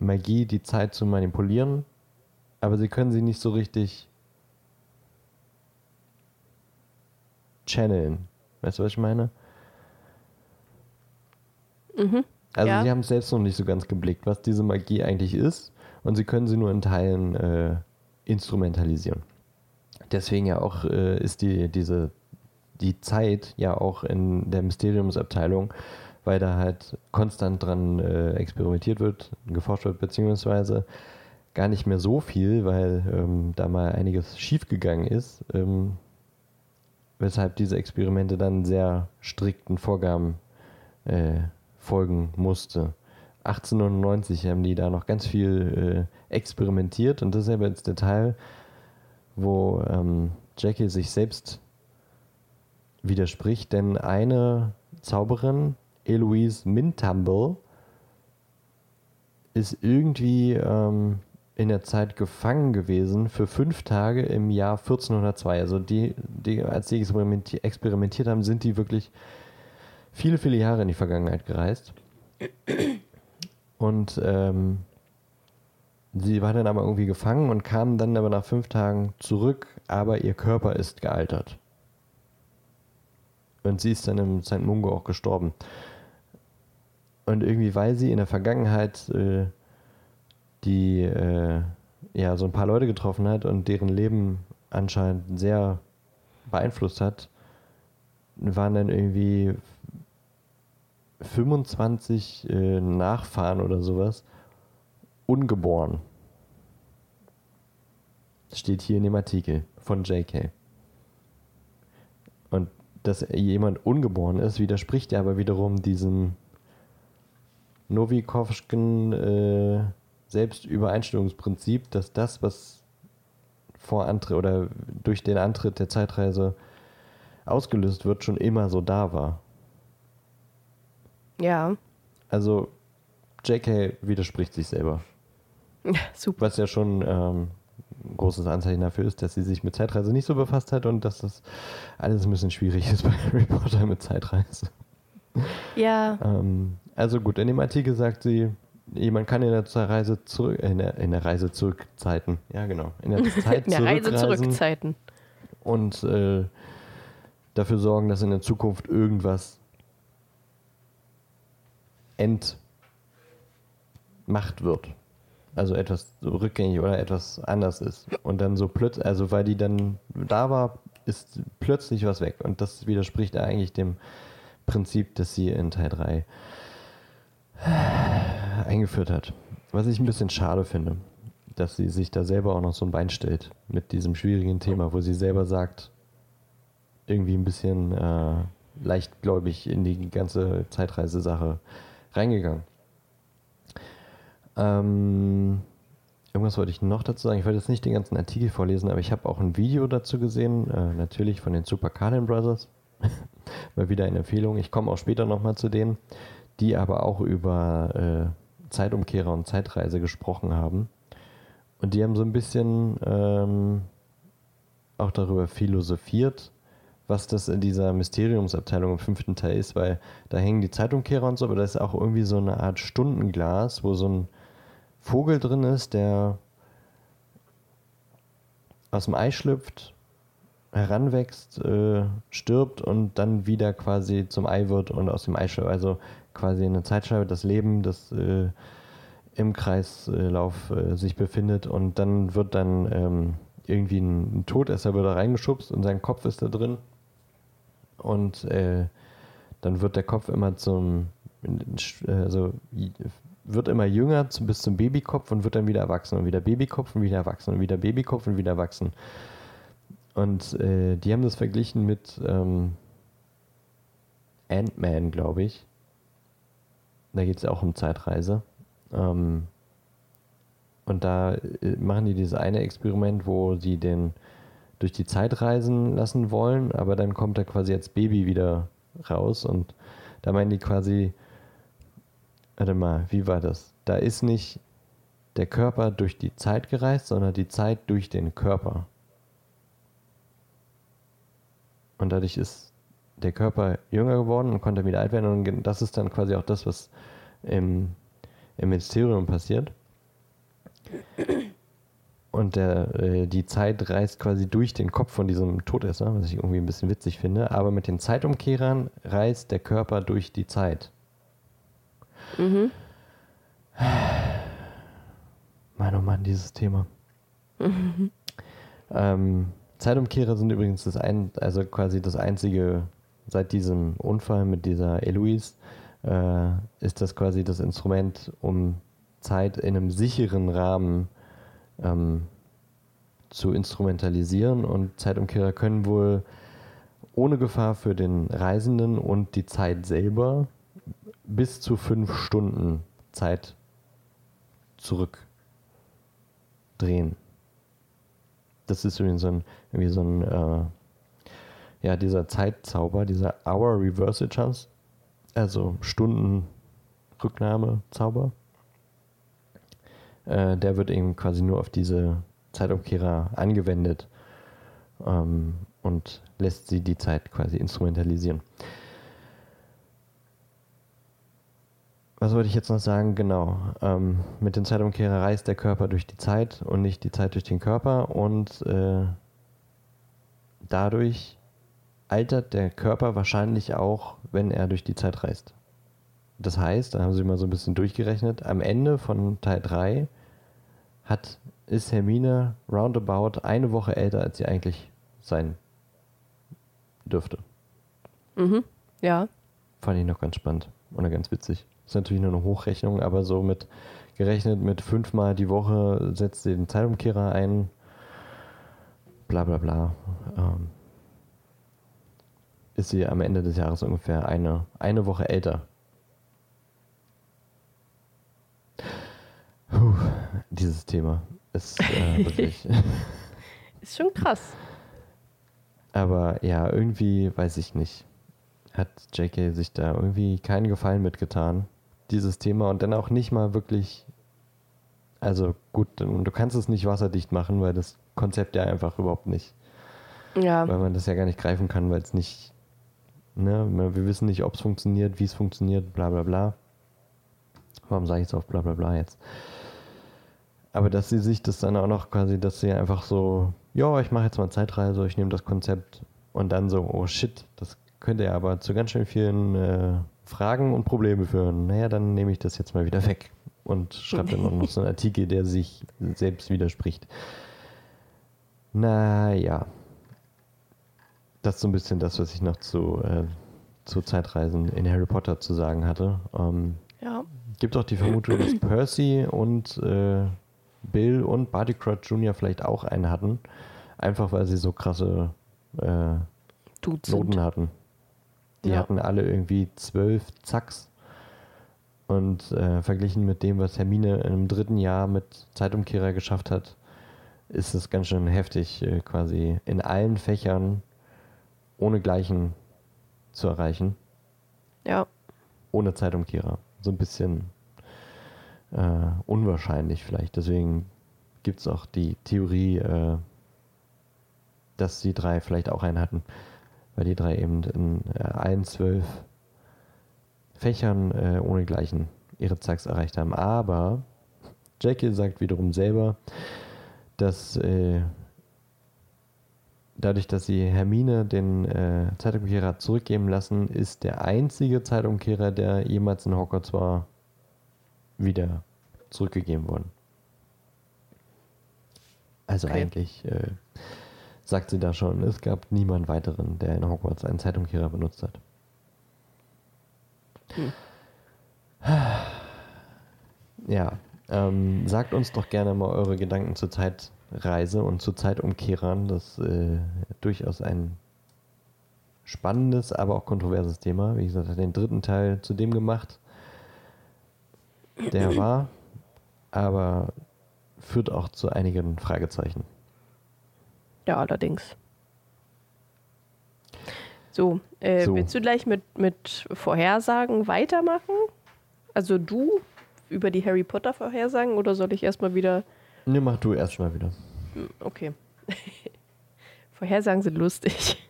Magie, die Zeit zu manipulieren, aber sie können sie nicht so richtig channeln. Weißt du, was ich meine? Mhm. Also Ja. sie haben es selbst noch nicht so ganz geblickt, was diese Magie eigentlich ist und sie können sie nur in Teilen äh, instrumentalisieren. Deswegen ja auch äh, ist die, diese, die Zeit ja auch in der Mysteriumsabteilung, weil da halt konstant dran äh, experimentiert wird, geforscht wird, beziehungsweise gar nicht mehr so viel, weil ähm, da mal einiges schiefgegangen ist, ähm, weshalb diese Experimente dann sehr strikten Vorgaben äh, folgen musste. 1890 haben die da noch ganz viel äh, experimentiert und das ist aber jetzt der Teil, wo ähm, Jackie sich selbst widerspricht, denn eine Zauberin, Eloise Mintumble, ist irgendwie ähm, in der Zeit gefangen gewesen für fünf Tage im Jahr 1402. Also die, die als sie experimenti experimentiert haben, sind die wirklich viele, viele Jahre in die Vergangenheit gereist. Und ähm, sie war dann aber irgendwie gefangen und kam dann aber nach fünf Tagen zurück, aber ihr Körper ist gealtert. Und sie ist dann im St. Mungo auch gestorben. Und irgendwie, weil sie in der Vergangenheit äh, die, äh, ja so ein paar Leute getroffen hat und deren Leben anscheinend sehr beeinflusst hat, waren dann irgendwie 25 äh, Nachfahren oder sowas ungeboren. Steht hier in dem Artikel von JK. Und dass jemand ungeboren ist, widerspricht ja aber wiederum diesem Novikovschen äh, Selbstübereinstimmungsprinzip, dass das, was vor Antritt oder durch den Antritt der Zeitreise ausgelöst wird, schon immer so da war. Ja. Also JK widerspricht sich selber. Super. Was ja schon ähm, ein großes Anzeichen dafür ist, dass sie sich mit Zeitreise nicht so befasst hat und dass das alles ein bisschen schwierig ist bei Harry Potter mit Zeitreise. Ja. Ähm, also gut, in dem Artikel sagt sie, jemand kann in der Reise zurück, in der, in der Reise zurück Zeiten, ja genau, in der (laughs) Zeit In der Reise zurückzeiten. und äh, dafür sorgen, dass in der Zukunft irgendwas entmacht wird. Also etwas rückgängig oder etwas anders ist. Und dann so plötzlich, also weil die dann da war, ist plötzlich was weg. Und das widerspricht eigentlich dem Prinzip, das sie in Teil 3 (sighs) eingeführt hat. Was ich ein bisschen schade finde, dass sie sich da selber auch noch so ein Bein stellt mit diesem schwierigen Thema, wo sie selber sagt, irgendwie ein bisschen äh, leichtgläubig in die ganze Zeitreisesache reingegangen. Ähm, irgendwas wollte ich noch dazu sagen. Ich wollte jetzt nicht den ganzen Artikel vorlesen, aber ich habe auch ein Video dazu gesehen, äh, natürlich von den Super Carlin Brothers. (laughs) Mal wieder eine Empfehlung. Ich komme auch später nochmal zu denen, die aber auch über äh, Zeitumkehrer und Zeitreise gesprochen haben. Und die haben so ein bisschen ähm, auch darüber philosophiert, was das in dieser Mysteriumsabteilung im fünften Teil ist, weil da hängen die Zeitumkehrer und so, aber da ist auch irgendwie so eine Art Stundenglas, wo so ein Vogel drin ist, der aus dem Ei schlüpft, heranwächst, äh, stirbt und dann wieder quasi zum Ei wird und aus dem Ei schlüpft. Also quasi eine Zeitscheibe, das Leben, das äh, im Kreislauf äh, sich befindet und dann wird dann ähm, irgendwie ein, ein Todesser wird da reingeschubst und sein Kopf ist da drin und äh, dann wird der Kopf immer zum, also wird immer jünger zum, bis zum Babykopf und wird dann wieder erwachsen und wieder Babykopf und wieder erwachsen und wieder Babykopf und wieder erwachsen. Und äh, die haben das verglichen mit ähm, Ant-Man, glaube ich. Da geht es auch um Zeitreise. Ähm, und da äh, machen die dieses eine Experiment, wo sie den durch die Zeit reisen lassen wollen, aber dann kommt er quasi als Baby wieder raus und da meinen die quasi, warte mal, wie war das? Da ist nicht der Körper durch die Zeit gereist, sondern die Zeit durch den Körper. Und dadurch ist der Körper jünger geworden und konnte wieder alt werden und das ist dann quasi auch das, was im, im Mysterium passiert. Und der, äh, die Zeit reist quasi durch den Kopf von diesem Todesser, was ich irgendwie ein bisschen witzig finde. Aber mit den Zeitumkehrern reist der Körper durch die Zeit. Mhm. Mann, oh Mann, dieses Thema. Mhm. Ähm, Zeitumkehrer sind übrigens das ein, also quasi das einzige, seit diesem Unfall mit dieser Eloise, äh, ist das quasi das Instrument, um Zeit in einem sicheren Rahmen ähm, zu instrumentalisieren und Zeitumkehrer können wohl ohne Gefahr für den Reisenden und die Zeit selber bis zu fünf Stunden Zeit zurückdrehen. Das ist irgendwie so ein, irgendwie so ein äh, ja, dieser Zeitzauber, dieser Hour Reversal Chance, also Stunden Rücknahmezauber. Äh, der wird eben quasi nur auf diese Zeitumkehrer angewendet ähm, und lässt sie die Zeit quasi instrumentalisieren. Was wollte ich jetzt noch sagen? Genau. Ähm, mit dem Zeitumkehrer reist der Körper durch die Zeit und nicht die Zeit durch den Körper und äh, dadurch altert der Körper wahrscheinlich auch, wenn er durch die Zeit reist. Das heißt, da haben sie mal so ein bisschen durchgerechnet, am Ende von Teil 3 hat, ist Hermine roundabout eine Woche älter, als sie eigentlich sein dürfte. Mhm. Ja. Fand ich noch ganz spannend oder ganz witzig. Ist natürlich nur eine Hochrechnung, aber so mit gerechnet mit fünfmal die Woche setzt sie den Zeitumkehrer ein. Bla bla bla. Ähm, ist sie am Ende des Jahres ungefähr eine, eine Woche älter. Puh, dieses Thema ist äh, wirklich. (laughs) Ist schon krass. Aber ja, irgendwie weiß ich nicht. Hat JK sich da irgendwie keinen Gefallen mitgetan, dieses Thema und dann auch nicht mal wirklich. Also gut, du kannst es nicht wasserdicht machen, weil das Konzept ja einfach überhaupt nicht. Ja. Weil man das ja gar nicht greifen kann, weil es nicht. Ne, wir wissen nicht, ob es funktioniert, wie es funktioniert, bla bla bla. Warum sage ich es auf bla bla bla jetzt? Aber dass sie sich das dann auch noch quasi, dass sie einfach so, ja, ich mache jetzt mal Zeitreise, ich nehme das Konzept und dann so, oh shit, das könnte ja aber zu ganz schön vielen äh, Fragen und Problemen führen. Naja, dann nehme ich das jetzt mal wieder weg und schreibe dann auch noch so einen (laughs) Artikel, der sich selbst widerspricht. Naja. Das ist so ein bisschen das, was ich noch zu, äh, zu Zeitreisen in Harry Potter zu sagen hatte. Ähm, Ja. gibt auch die Vermutung, dass Percy und äh, Bill und Barty Crouch Jr. vielleicht auch einen hatten. Einfach weil sie so krasse äh, Noten hatten. Die Ja. hatten alle irgendwie zwölf Zacks. Und äh, verglichen mit dem, was Hermine im dritten Jahr mit Zeitumkehrer geschafft hat, ist es ganz schön heftig, äh, quasi in allen Fächern ohne Gleichen zu erreichen. Ja. Ohne Zeitumkehrer. So ein bisschen äh, unwahrscheinlich vielleicht. Deswegen gibt es auch die Theorie, äh, dass die drei vielleicht auch einen hatten. Weil die drei eben in äh, allen zwölf Fächern äh, ohne Gleichen ihre Zacks erreicht haben. Aber Jackie sagt wiederum selber, dass äh, dadurch, dass sie Hermine den äh, Zeitumkehrer zurückgeben lassen, ist der einzige Zeitumkehrer, der jemals in Hogwarts war, wieder zurückgegeben worden. Also Okay. eigentlich äh, sagt sie da schon, es gab niemand weiteren, der in Hogwarts einen Zeitumkehrer benutzt hat. Hm. Ja, ähm, sagt uns doch gerne mal eure Gedanken zur Zeitreise und zu Zeitumkehrern. Das ist äh, durchaus ein spannendes, aber auch kontroverses Thema. Wie gesagt, hat den dritten Teil zu dem gemacht, der war, aber führt auch zu einigen Fragezeichen. Ja, allerdings. So, äh, So. willst du gleich mit, mit Vorhersagen weitermachen? Also du über die Harry Potter Vorhersagen oder soll ich erstmal wieder. Ne, mach du erstmal wieder. Hm, Okay. (laughs) Vorhersagen sind lustig.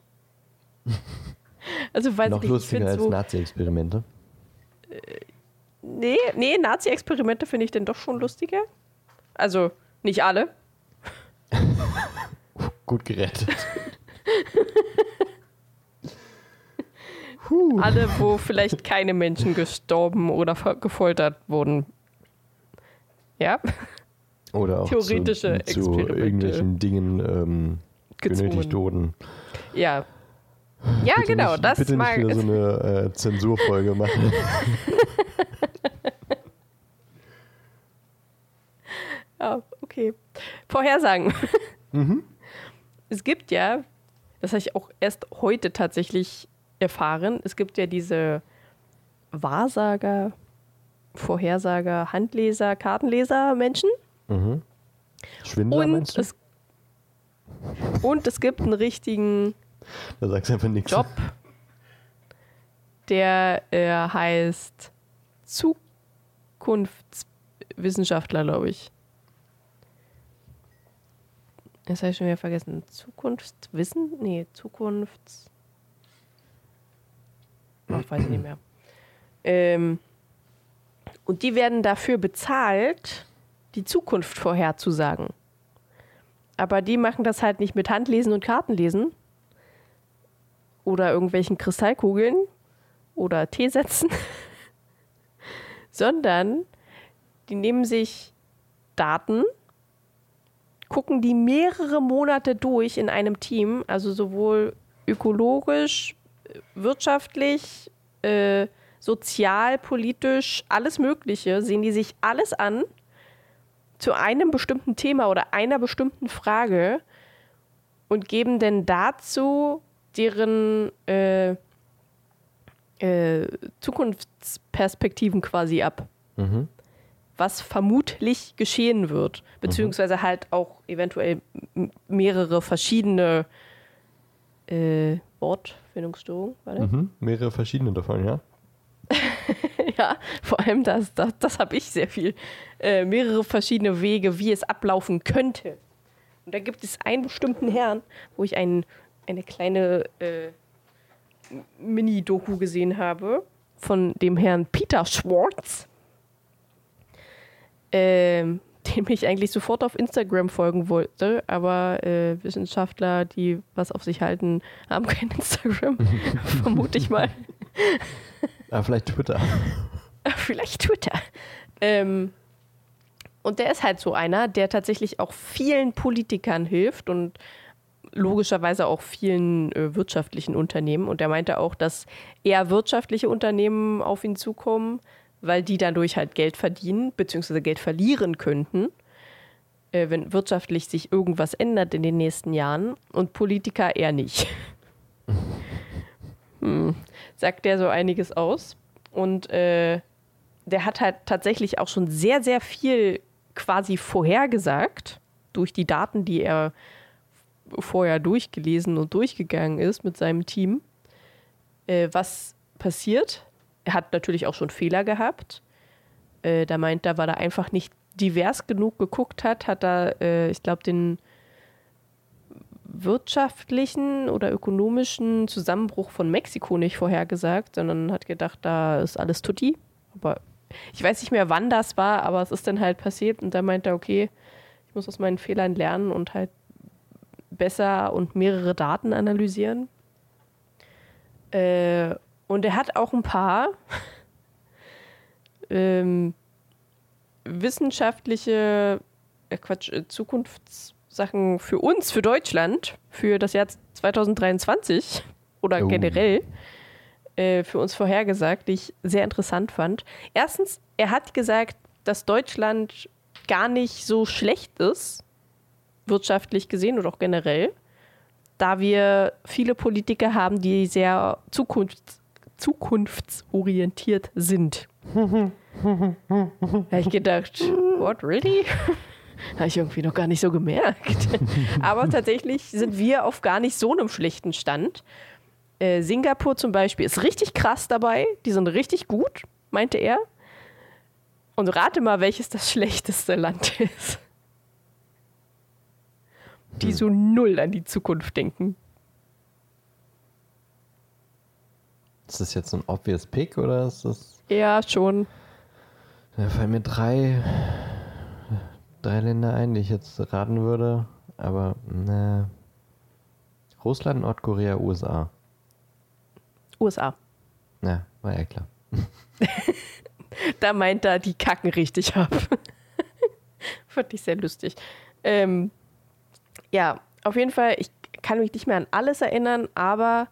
(laughs) also weiß Noch ich lustiger als so. Nazi-Experimente. Nee, nee, Nazi-Experimente finde ich denn doch schon lustiger. Also, nicht alle. (laughs) Gut gerettet. Alle, wo vielleicht keine Menschen gestorben oder gefoltert wurden. Ja, Oder auch Theoretische zu, zu irgendwelchen Dingen ähm, genötigt wurden. Ja. Ja, Bitte genau, nicht, das bitte mag nicht wieder so eine äh, Zensurfolge machen. Ja, (laughs) okay. Vorhersagen. Mhm. (laughs) Es gibt ja, das habe ich auch erst heute tatsächlich erfahren, es gibt ja diese Wahrsager, Vorhersager, Handleser, Kartenleser Menschen. Mhm. Schwindler Und es, und es gibt einen richtigen Da sagst einfach nichts. Job, der äh, heißt Zukunftswissenschaftler, glaube ich. Das habe ich schon wieder vergessen. Zukunftswissen? Nee, Zukunfts. Ach, weiß ich nicht mehr. Ähm, und die werden dafür bezahlt, die Zukunft vorherzusagen. Aber die machen das halt nicht mit Handlesen und Kartenlesen oder irgendwelchen Kristallkugeln oder Teesätzen, (laughs) sondern die nehmen sich Daten gucken die mehrere Monate durch in einem Team, also sowohl ökologisch, wirtschaftlich, äh, sozial, politisch, alles Mögliche, sehen die sich alles an zu einem bestimmten Thema oder einer bestimmten Frage und geben denn dazu deren äh, äh, Zukunftsperspektiven quasi ab. Mhm. Was vermutlich geschehen wird, beziehungsweise halt auch eventuell mehrere verschiedene äh, Wortfindungsstörungen. Mhm. Mehrere verschiedene davon, ja. (laughs) (laughs) Ja, vor allem das, das, das habe ich sehr viel. Äh, mehrere verschiedene Wege, wie es ablaufen könnte. Und da gibt es einen bestimmten Herrn, wo ich ein, eine kleine äh, Mini-Doku gesehen habe von dem Herrn Peter Schwartz, ähm, (laughs) dem ich eigentlich sofort auf Instagram folgen wollte, aber äh, Wissenschaftler, die was auf sich halten, haben kein Instagram, (laughs) vermute ich mal. Ah, vielleicht Twitter. (laughs) Vielleicht Twitter. Ähm, und der ist halt so einer, der tatsächlich auch vielen Politikern hilft und logischerweise auch vielen äh, wirtschaftlichen Unternehmen. Und er meinte auch, dass eher wirtschaftliche Unternehmen auf ihn zukommen, weil die dadurch halt Geld verdienen, beziehungsweise Geld verlieren könnten, äh, wenn wirtschaftlich sich irgendwas ändert in den nächsten Jahren. Und Politiker eher nicht. (laughs) hm, sagt der so einiges aus. Und äh, der hat halt tatsächlich auch schon sehr, sehr viel quasi vorhergesagt durch die Daten, die er vorher durchgelesen und durchgegangen ist mit seinem Team, äh, was passiert. Er hat natürlich auch schon Fehler gehabt. Äh, da meint er, weil er einfach nicht divers genug geguckt hat, hat er, äh, ich glaube, den wirtschaftlichen oder ökonomischen Zusammenbruch von Mexiko nicht vorhergesagt, sondern hat gedacht, da ist alles tutti. Aber ich weiß nicht mehr, wann das war, aber es ist dann halt passiert und da meint er, okay, ich muss aus meinen Fehlern lernen und halt besser und mehrere Daten analysieren. Äh, und er hat auch ein paar (laughs) ähm, wissenschaftliche, äh Quatsch, äh, Zukunftssachen für uns, für Deutschland, für das Jahr 2023 oder Oh. generell äh, für uns vorhergesagt, die ich sehr interessant fand. Erstens, er hat gesagt, dass Deutschland gar nicht so schlecht ist, wirtschaftlich gesehen oder auch generell, da wir viele Politiker haben, die sehr zukunfts zukunftsorientiert sind. (laughs) habe ich gedacht, what, really? Habe ich irgendwie noch gar nicht so gemerkt. (laughs) Aber tatsächlich sind wir auf gar nicht so einem schlechten Stand. Äh, Singapur zum Beispiel ist richtig krass dabei. Die sind richtig gut, meinte er. Und rate mal, welches das schlechteste Land ist. Die so null an die Zukunft denken. Ist das jetzt so ein obvious Pick oder ist das. Ja, schon. Da fallen mir drei, drei Länder ein, die ich jetzt raten würde. Aber, ne. Russland, Nordkorea, USA. USA. Na, war ja klar. (laughs) Da meint er, die kacken richtig ab. (laughs) Fand ich sehr lustig. Ähm, ja, auf jeden Fall, ich kann mich nicht mehr an alles erinnern, aber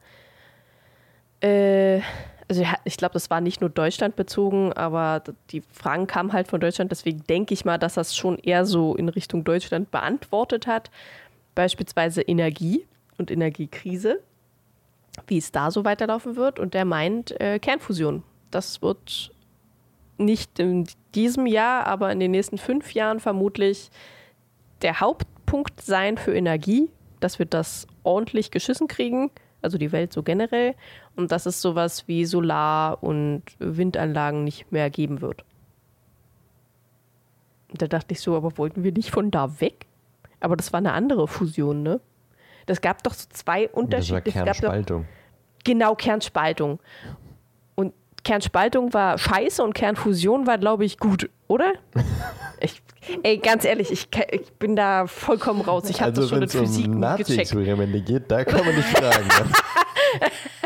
äh, also ich glaube, das war nicht nur Deutschland bezogen, aber die Fragen kamen halt von Deutschland, deswegen denke ich mal, dass das schon eher so in Richtung Deutschland beantwortet hat. Beispielsweise Energie und Energiekrise, wie es da so weiterlaufen wird. Und der meint äh, Kernfusion. Das wird nicht in diesem Jahr, aber in den nächsten fünf Jahren vermutlich der Hauptpunkt sein für Energie, dass wir das ordentlich geschissen kriegen, also die Welt so generell, und dass es sowas wie Solar- und Windanlagen nicht mehr geben wird. Und da dachte ich so, aber wollten wir nicht von da weg? Aber das war eine andere Fusion, ne? Das gab doch so zwei Das war gab doch- Kernspaltung. Genau, Kernspaltung. Und Kernspaltung war scheiße und Kernfusion war, glaube ich, gut, oder? (laughs) Ich, ey, ganz ehrlich, ich, ich bin da vollkommen raus. Ich habe Also, das schon wenn in es Physik um gecheckt. Nazi-Experimente geht, da kann man nicht fragen. (laughs)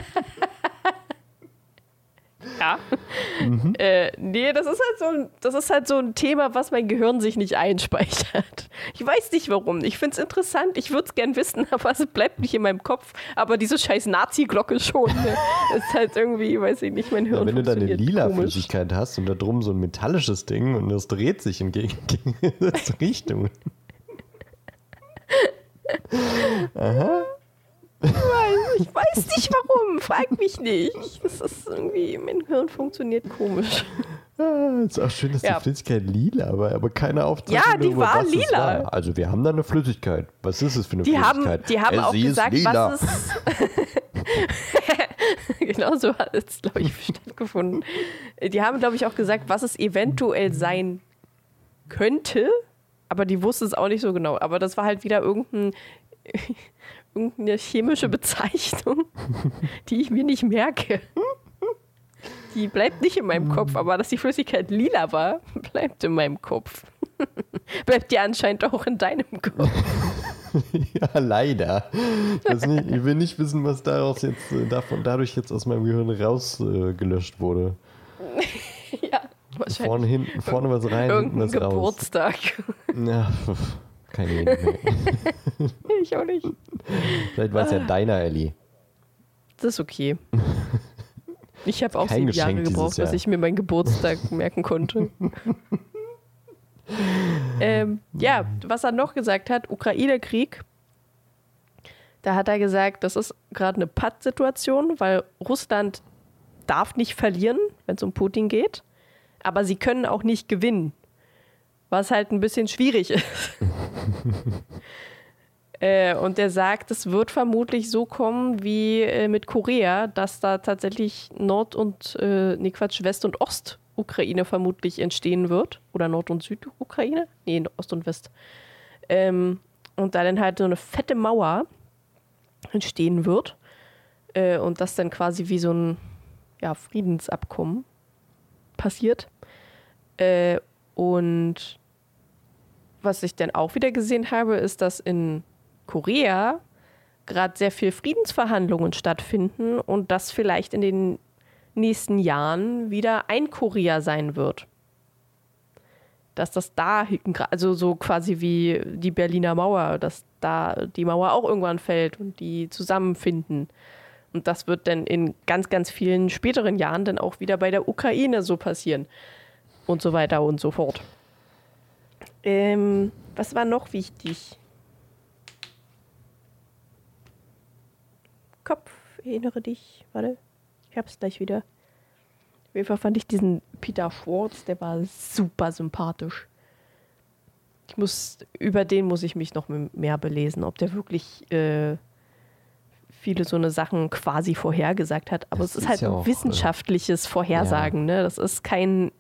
Ja. Mhm. Äh, nee, das ist, halt so ein, das ist halt so ein Thema, was mein Gehirn sich nicht einspeichert. Ich weiß nicht warum. Ich finde es interessant. Ich würde es gern wissen, (laughs) aber es bleibt nicht in meinem Kopf. Aber diese scheiß Nazi-Glocke schon. Ne? ist halt irgendwie, weiß ich nicht, mein Hirn. Ja, wenn du da eine lila komisch. Flüssigkeit hast und da drum so ein metallisches Ding und das dreht sich in gegengesetzte (laughs) Richtungen. (laughs) Aha. Ich weiß nicht warum, frag mich nicht. Das ist irgendwie, mein Hirn funktioniert komisch. Ah, ist auch schön, dass ja. die Flüssigkeit lila war, aber keine Aufzeichnung. Ja, die war lila. War. Also wir haben da eine Flüssigkeit. Was ist es für eine die Flüssigkeit? Haben, die haben äh, auch gesagt, was es (laughs) genau so hat es, glaube ich, stattgefunden. Die haben, glaube ich, auch gesagt, was es eventuell sein könnte, aber die wussten es auch nicht so genau. Aber das war halt wieder irgendein irgendeine chemische Bezeichnung, (laughs) die ich mir nicht merke. Die bleibt nicht in meinem Kopf, aber dass die Flüssigkeit lila war, bleibt in meinem Kopf. (laughs) bleibt dir anscheinend auch in deinem Kopf. (laughs) ja, leider. Ich, nicht, ich, will nicht wissen, was daraus jetzt äh, davon, dadurch jetzt aus meinem Gehirn rausgelöscht äh, wurde. ja, wahrscheinlich. Vorne, hinten, vorne was rein, hinten was Geburtstag. raus. Ja, keine Idee mehr. (laughs) ich auch nicht. Vielleicht war es ja deiner, Ellie. Das ist okay. (laughs) Ich habe auch Kein sieben Geschenk Jahre gebraucht, Jahr. bis ich mir meinen Geburtstag (laughs) merken konnte. ähm, ja, was er noch gesagt hat, Ukraine-Krieg. Da hat er gesagt, das ist gerade eine Patt-Situation, weil Russland darf nicht verlieren, wenn es um Putin geht. Aber sie können auch nicht gewinnen was halt ein bisschen schwierig ist. (laughs) äh, und er sagt, es wird vermutlich so kommen wie äh, mit Korea, dass da tatsächlich Nord- und, äh, nee Quatsch, West- und Ost-Ukraine vermutlich entstehen wird. Oder Nord- und Süd-Ukraine? Nee, Ost und West. Ähm, und da dann halt so eine fette Mauer entstehen wird. Äh, und das dann quasi wie so ein ja, Friedensabkommen passiert. Äh, und was ich dann auch wieder gesehen habe, ist, dass in Korea gerade sehr viel Friedensverhandlungen stattfinden und das vielleicht in den nächsten Jahren wieder ein Korea sein wird. Dass das da, also so quasi wie die Berliner Mauer, dass da die Mauer auch irgendwann fällt und die zusammenfinden. Und das wird dann in ganz, ganz vielen späteren Jahren dann auch wieder bei der Ukraine so passieren. Und so weiter und so fort. Ähm, was war noch wichtig? Kopf, erinnere dich. Warte, ich hab's gleich wieder. Auf jeden Fall fand ich diesen Peter Schwartz, der war super sympathisch. Ich muss, über den muss ich mich noch mehr belesen, ob der wirklich äh, viele so eine Sachen quasi vorhergesagt hat. Aber das es ist, ist halt ja ein auch, äh, wissenschaftliches Vorhersagen. Ja. Ne? Das ist kein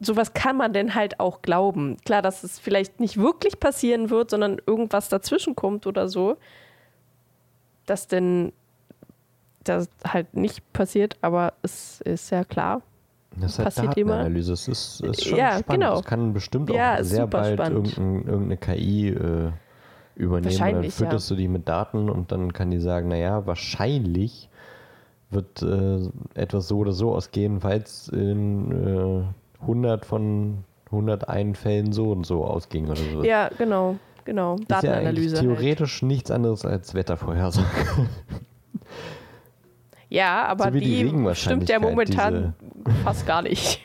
sowas kann man denn halt auch glauben. Klar, dass es vielleicht nicht wirklich passieren wird, sondern irgendwas dazwischen kommt oder so, dass denn das halt nicht passiert, aber es ist ja klar. Das ist halt passiert Datenanalyse. Es ist, ist schon ja, spannend. Genau. Es kann bestimmt ja, auch sehr bald irgendein, irgendeine KI äh, übernehmen. Dann fütterst ja. du die mit Daten und dann kann die sagen, naja, wahrscheinlich wird äh, etwas so oder so ausgehen, falls in äh, 100 von 101 Fällen so und so ausging oder so. Ja, genau, genau. Ist Datenanalyse. Ja theoretisch halt. nichts anderes als Wettervorhersage. Ja, aber so die, die stimmt ja momentan fast gar nicht.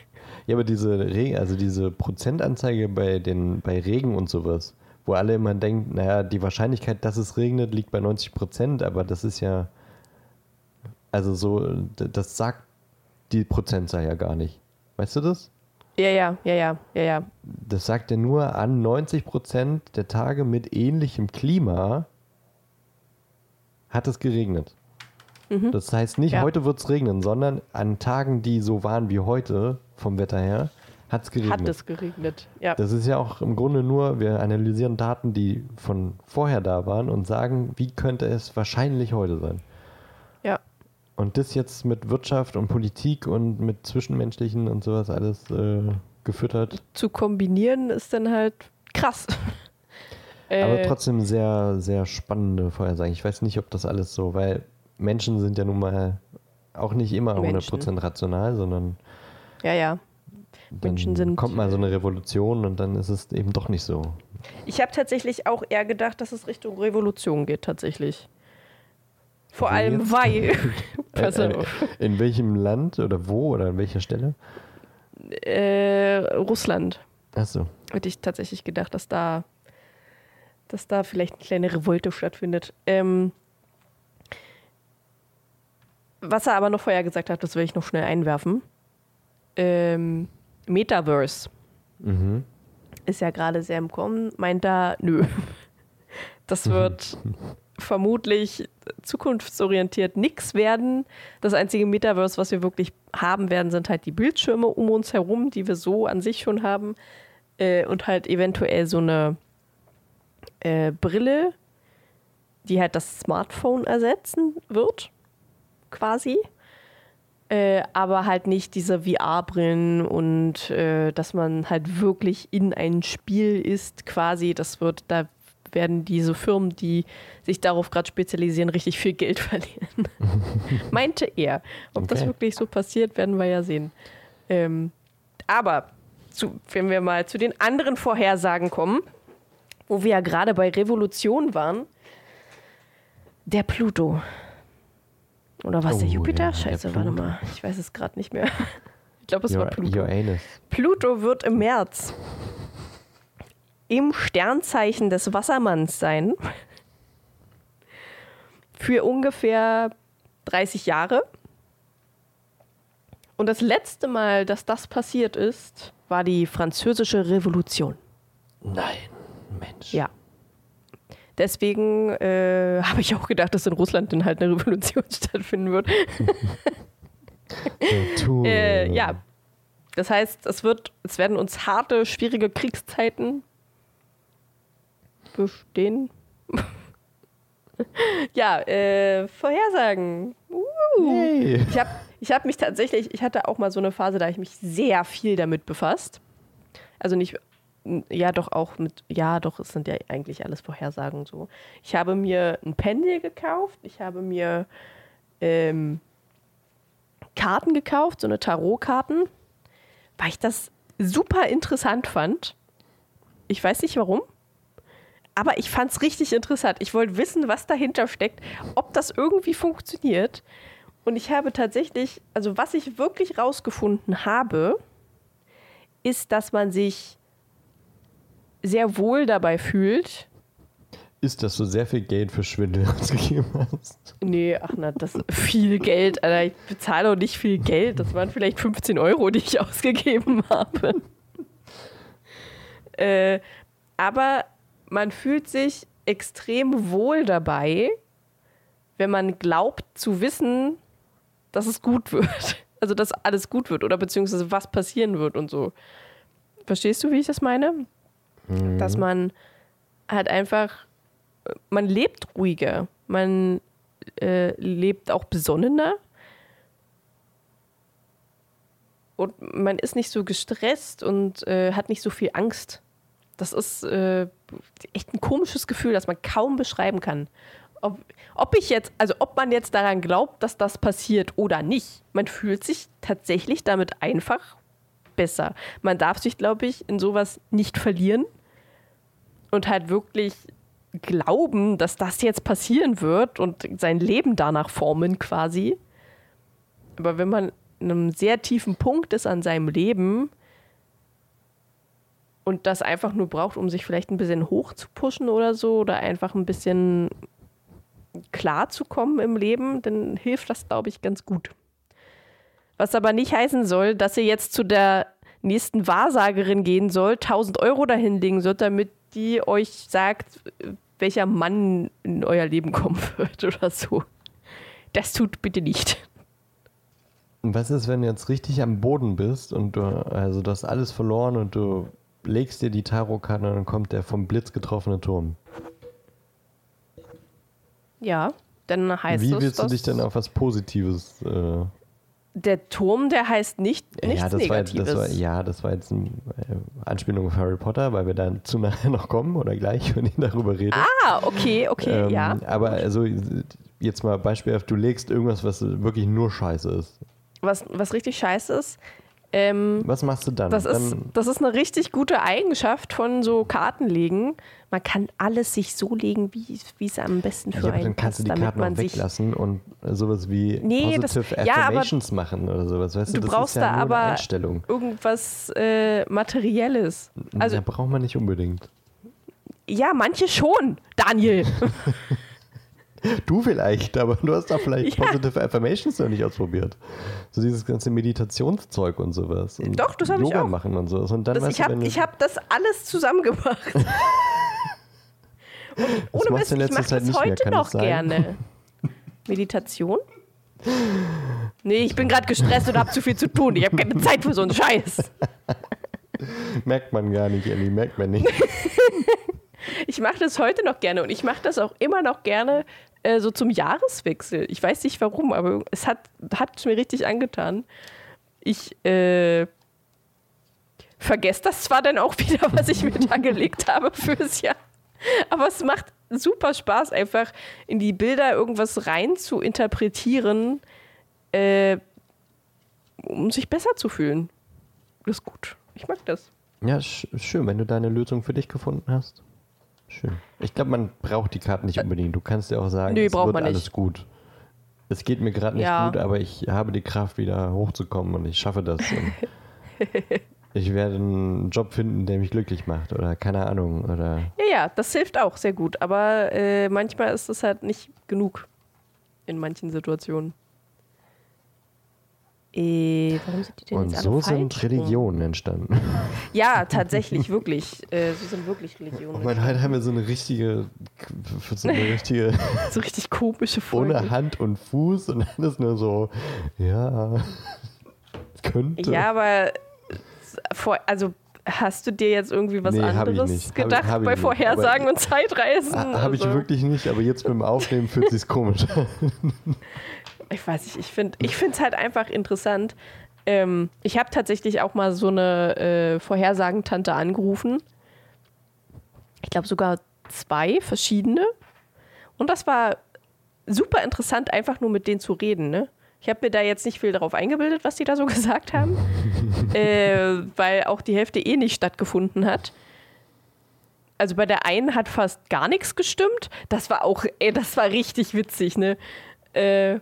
Ja, aber diese Regen, also diese Prozentanzeige bei den bei Regen und sowas, wo alle immer denken, naja, die Wahrscheinlichkeit, dass es regnet, liegt bei 90 Prozent, aber das ist ja, also so, das sagt die Prozentzahl ja gar nicht. Weißt du das? Ja, ja, ja, ja, ja, ja. Das sagt er nur an 90 Prozent der Tage mit ähnlichem Klima hat es geregnet. Mhm. Das heißt nicht, ja. heute wird es regnen, sondern an Tagen, die so waren wie heute vom Wetter her, hat es geregnet. Hat es geregnet, ja. Das ist ja auch im Grunde nur, wir analysieren Daten, die von vorher da waren und sagen, wie könnte es wahrscheinlich heute sein. Und das jetzt mit Wirtschaft und Politik und mit Zwischenmenschlichen und sowas alles äh, gefüttert. Zu kombinieren ist dann halt krass. (laughs) Aber äh, trotzdem sehr, sehr spannende Vorhersagen. Ich weiß nicht, ob das alles so, weil Menschen sind ja nun mal auch nicht immer Menschen. 100% rational, sondern Ja, ja. Menschen sind- kommt mal so eine Revolution und dann ist es eben doch nicht so. Ich habe tatsächlich auch eher gedacht, dass es Richtung Revolution geht, tatsächlich. Vor Wo allem, jetzt? weil. (laughs) Pass Äh, äh, auf. in welchem Land oder wo oder an welcher Stelle? Äh, Russland. Achso. Hätte ich tatsächlich gedacht, dass da, dass da vielleicht eine kleine Revolte stattfindet. Ähm, was er aber noch vorher gesagt hat, das will ich noch schnell einwerfen. Ähm, Metaverse Mhm. ist ja gerade sehr im Kommen, meint er, nö. (laughs) Das wird (laughs) vermutlich zukunftsorientiert nichts werden. Das einzige Metaverse, was wir wirklich haben werden, sind halt die Bildschirme um uns herum, die wir so an sich schon haben. Äh, und halt eventuell so eine äh, Brille, die halt das Smartphone ersetzen wird, quasi. Äh, aber halt nicht diese VR-Brillen und äh, dass man halt wirklich in ein Spiel ist, quasi. Das wird, da werden diese Firmen, die sich darauf gerade spezialisieren, richtig viel Geld (laughs) verlieren. (laughs) Meinte er. Ob das Okay. wirklich so passiert, werden wir ja sehen. Ähm, aber zu, wenn wir mal zu den anderen Vorhersagen kommen, wo wir ja gerade bei Revolution waren, der Pluto. Oder was, der Oh, Jupiter? ja, der Scheiße, warte Pluto. mal. Ich weiß es gerade nicht mehr. (laughs) Ich glaube, es war Your, Pluto. Uranus. Pluto wird im März im Sternzeichen des Wassermanns sein. Für ungefähr 30 Jahre. Und das letzte Mal, dass das passiert ist, war die Französische Revolution. Nein, Mensch. Ja. Deswegen äh, (laughs) habe ich auch gedacht, dass in Russland dann halt eine Revolution (laughs) stattfinden wird. Äh, ja. Das heißt, es wird, es werden uns harte, schwierige Kriegszeiten bestehen. (laughs) ja, äh, Vorhersagen. Uh. Hey. Ich habe ich hab mich tatsächlich, ich hatte auch mal so eine Phase, da ich mich sehr viel damit befasst. Also nicht, ja doch auch mit, ja doch, es sind ja eigentlich alles Vorhersagen so. Ich habe mir ein Pendel gekauft, ich habe mir ähm, Karten gekauft, so eine Tarotkarten, weil ich das super interessant fand. Ich weiß nicht warum, aber ich fand es richtig interessant. Ich wollte wissen, was dahinter steckt, ob das irgendwie funktioniert. Und ich habe tatsächlich, also was ich wirklich rausgefunden habe, ist, dass man sich sehr wohl dabei fühlt. Ist, dass du sehr viel Geld für Schwindel (laughs) ausgegeben hast. Nee, ach na, das ist viel Geld. Alter, ich bezahle auch nicht viel Geld. Das waren vielleicht 15 Euro, die ich (laughs) ausgegeben habe. äh, aber man fühlt sich extrem wohl dabei, wenn man glaubt zu wissen, dass es gut wird. (laughs) Also, dass alles gut wird oder beziehungsweise was passieren wird und so. Verstehst du, wie ich das meine? Dass man halt einfach, man lebt ruhiger, man äh, lebt auch besonnener und man ist nicht so gestresst und äh, hat nicht so viel Angst. Das ist äh, echt ein komisches Gefühl, das man kaum beschreiben kann. Ob, ob ich jetzt, also ob man jetzt daran glaubt, dass das passiert oder nicht, man fühlt sich tatsächlich damit einfach besser. Man darf sich, glaube ich, in sowas nicht verlieren und halt wirklich glauben, dass das jetzt passieren wird und sein Leben danach formen quasi. Aber wenn man in einem sehr tiefen Punkt ist an seinem Leben und das einfach nur braucht, um sich vielleicht ein bisschen hoch zu pushen oder so oder einfach ein bisschen klar zu kommen im Leben, dann hilft das, glaube ich, ganz gut. Was aber nicht heißen soll, dass ihr jetzt zu der nächsten Wahrsagerin gehen sollt, 1000 Euro dahinlegen sollt, damit die euch sagt, welcher Mann in euer Leben kommen (laughs) wird oder so. Das tut bitte nicht. Was ist, wenn du jetzt richtig am Boden bist und du, also du hast alles verloren und du legst dir die Tarotkarte und dann kommt der vom Blitz getroffene Turm? Ja, dann heißt Wie es, willst du dich denn auf was Positives äh, Der Turm, der heißt nicht nichts ja, das war, jetzt, Negatives. das war, ja, das war jetzt eine äh, Anspielung auf Harry Potter, weil wir dann zu nachher (laughs) noch kommen oder gleich, wenn ich darüber rede. ah, okay, okay, Ähm, ja. Aber also jetzt mal beispielhaft, du legst irgendwas, was wirklich nur scheiße ist. Was, was richtig scheiße ist, ähm, Was machst du dann? das, ist, dann das ist eine richtig gute Eigenschaft von so Kartenlegen. Man kann alles sich so legen, wie es am besten für ja, aber einen dann kannst du die damit Karten auch weglassen und sowas wie Nee, das- Positive aber Affirmations machen oder sowas. Weißt du, du das brauchst ist ja da aber irgendwas äh, Materielles. Also ja, braucht man nicht unbedingt. ja, manche schon, Daniel. (laughs) (laughs) Du vielleicht, aber du hast da vielleicht Ja. Positive Affirmations noch nicht ausprobiert. So dieses ganze Meditationszeug und sowas. Und Doch, das hab ich Yoga auch. machen und sowas. Und dann Das, ich habe hab das alles zusammengebracht. (laughs) Und ohne Mist, ich mache das mehr, heute kann noch gerne. (laughs) Meditation? Nee, ich bin gerade gestresst und habe zu viel zu tun. Ich habe keine Zeit für so einen Scheiß. merkt man gar nicht, Ellie, merkt man nicht. Ich mache das heute noch gerne und ich mache das auch immer noch gerne äh, so zum Jahreswechsel. Ich weiß nicht warum, aber es hat, hat mir richtig angetan. Ich äh, vergesse das zwar dann auch (laughs) wieder, was ich mir da gelegt habe fürs Jahr, aber es macht super Spaß, einfach in die Bilder irgendwas rein zu interpretieren, äh, um sich besser zu fühlen. Das ist gut. Ich mag das. Ja, sch schön, wenn du deine Lösung für dich gefunden hast. Schön. Ich glaube, man braucht die Karten nicht unbedingt. Du kannst ja auch sagen, Nö, es wird alles gut. Es geht mir gerade nicht Ja. gut, aber ich habe die Kraft, wieder hochzukommen und ich schaffe das. (laughs) Ich werde einen Job finden, der mich glücklich macht oder keine Ahnung. Oder Ja, ja, das hilft auch sehr gut. Aber äh, manchmal ist es halt nicht genug in manchen Situationen. Äh, warum sind die denn und jetzt so alle sind rum? Religionen entstanden. (laughs) Ja, tatsächlich, wirklich. Äh, so sind wirklich Religionen. Oh mein, heute haben wir so eine richtige, so eine (laughs) richtige so richtig komische Folgen. ohne Hand und Fuß und alles nur so, ja, könnte. Ja, aber vor, also hast du dir jetzt irgendwie was Nee, hab ich anderes. Hab ich- gedacht hab ich bei nicht. Vorhersagen Aber- und Zeitreisen? Ha- Habe ich Also, wirklich nicht, aber jetzt beim Aufnehmen fühlt sich's komisch an. (laughs) Ich weiß nicht, ich finde es halt einfach interessant. Ähm, ich habe tatsächlich auch mal so eine äh, Vorhersagentante angerufen. Ich glaube sogar zwei verschiedene. Und das war super interessant, einfach nur mit denen zu reden. Ne? Ich habe mir da jetzt nicht viel darauf eingebildet, was die da so (laughs) gesagt haben, äh, weil auch die Hälfte eh nicht stattgefunden hat. Also bei der einen hat fast gar nichts gestimmt. Das war auch, ey, das war richtig witzig, ne? Äh,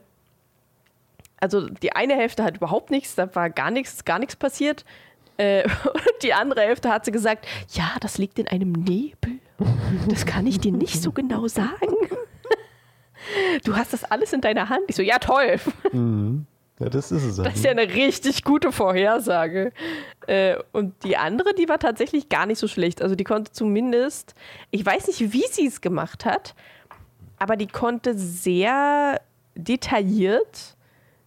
also die eine Hälfte hat überhaupt nichts, da war gar nichts, gar nichts passiert. Äh, (laughs) und die andere Hälfte hat sie gesagt, ja, das liegt in einem Nebel. Das kann ich dir nicht so genau sagen. Du hast das alles in deiner Hand. Ich so, ja, toll. Ja, das ist es. Das ist ja eine richtig gute Vorhersage. Äh, und die andere, die war tatsächlich gar nicht so schlecht. Also die konnte zumindest, ich weiß nicht, wie sie es gemacht hat, aber die konnte sehr detailliert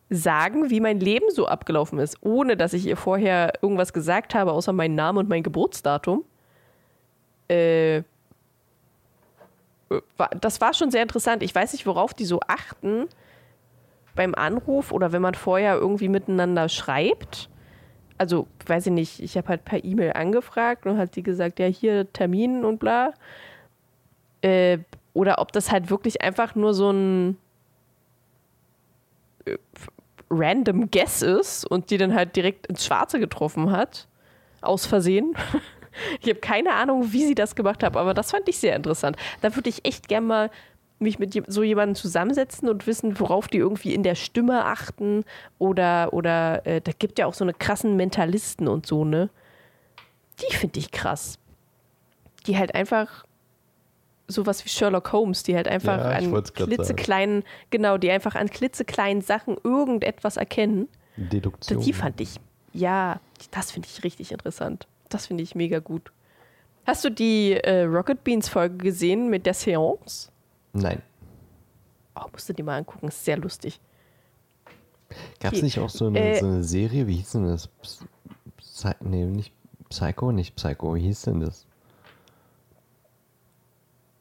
sagen, wie mein Leben so abgelaufen ist, ohne dass ich ihr vorher irgendwas gesagt habe, außer meinen Namen und mein Geburtsdatum. Äh, das war schon sehr interessant. Ich weiß nicht, worauf die so achten beim Anruf oder wenn man vorher irgendwie miteinander schreibt. Also, weiß ich nicht, ich habe halt per E-Mail angefragt und hat die gesagt, ja, hier Termin und bla. Äh, oder ob das halt wirklich einfach nur so ein äh, random Guess ist und die dann halt direkt ins Schwarze getroffen hat. Aus Versehen. (laughs) Ich habe keine Ahnung, wie sie das gemacht hat, aber das fand ich sehr interessant. Da würde ich echt gerne mal mich mit so jemandem zusammensetzen und wissen, worauf die irgendwie in der Stimme achten oder, oder äh, da gibt ja auch so eine krassen Mentalisten und so, ne? Die finde ich krass. Die halt einfach sowas wie Sherlock Holmes, die halt einfach Ja, an grad sagen. klitzekleinen, genau, die einfach an klitzekleinen Sachen irgendetwas erkennen. Deduktion. Die fand ich, ja, das finde ich richtig interessant. Das finde ich mega gut. Hast du die äh, Rocket Beans Folge gesehen mit der Seance? Nein. Oh, musst du die mal angucken, ist sehr lustig. Gab es nicht auch so eine, Äh, so eine Serie? Wie hieß denn das? Psy nee, nicht Psycho, nicht Psycho. Wie hieß denn das?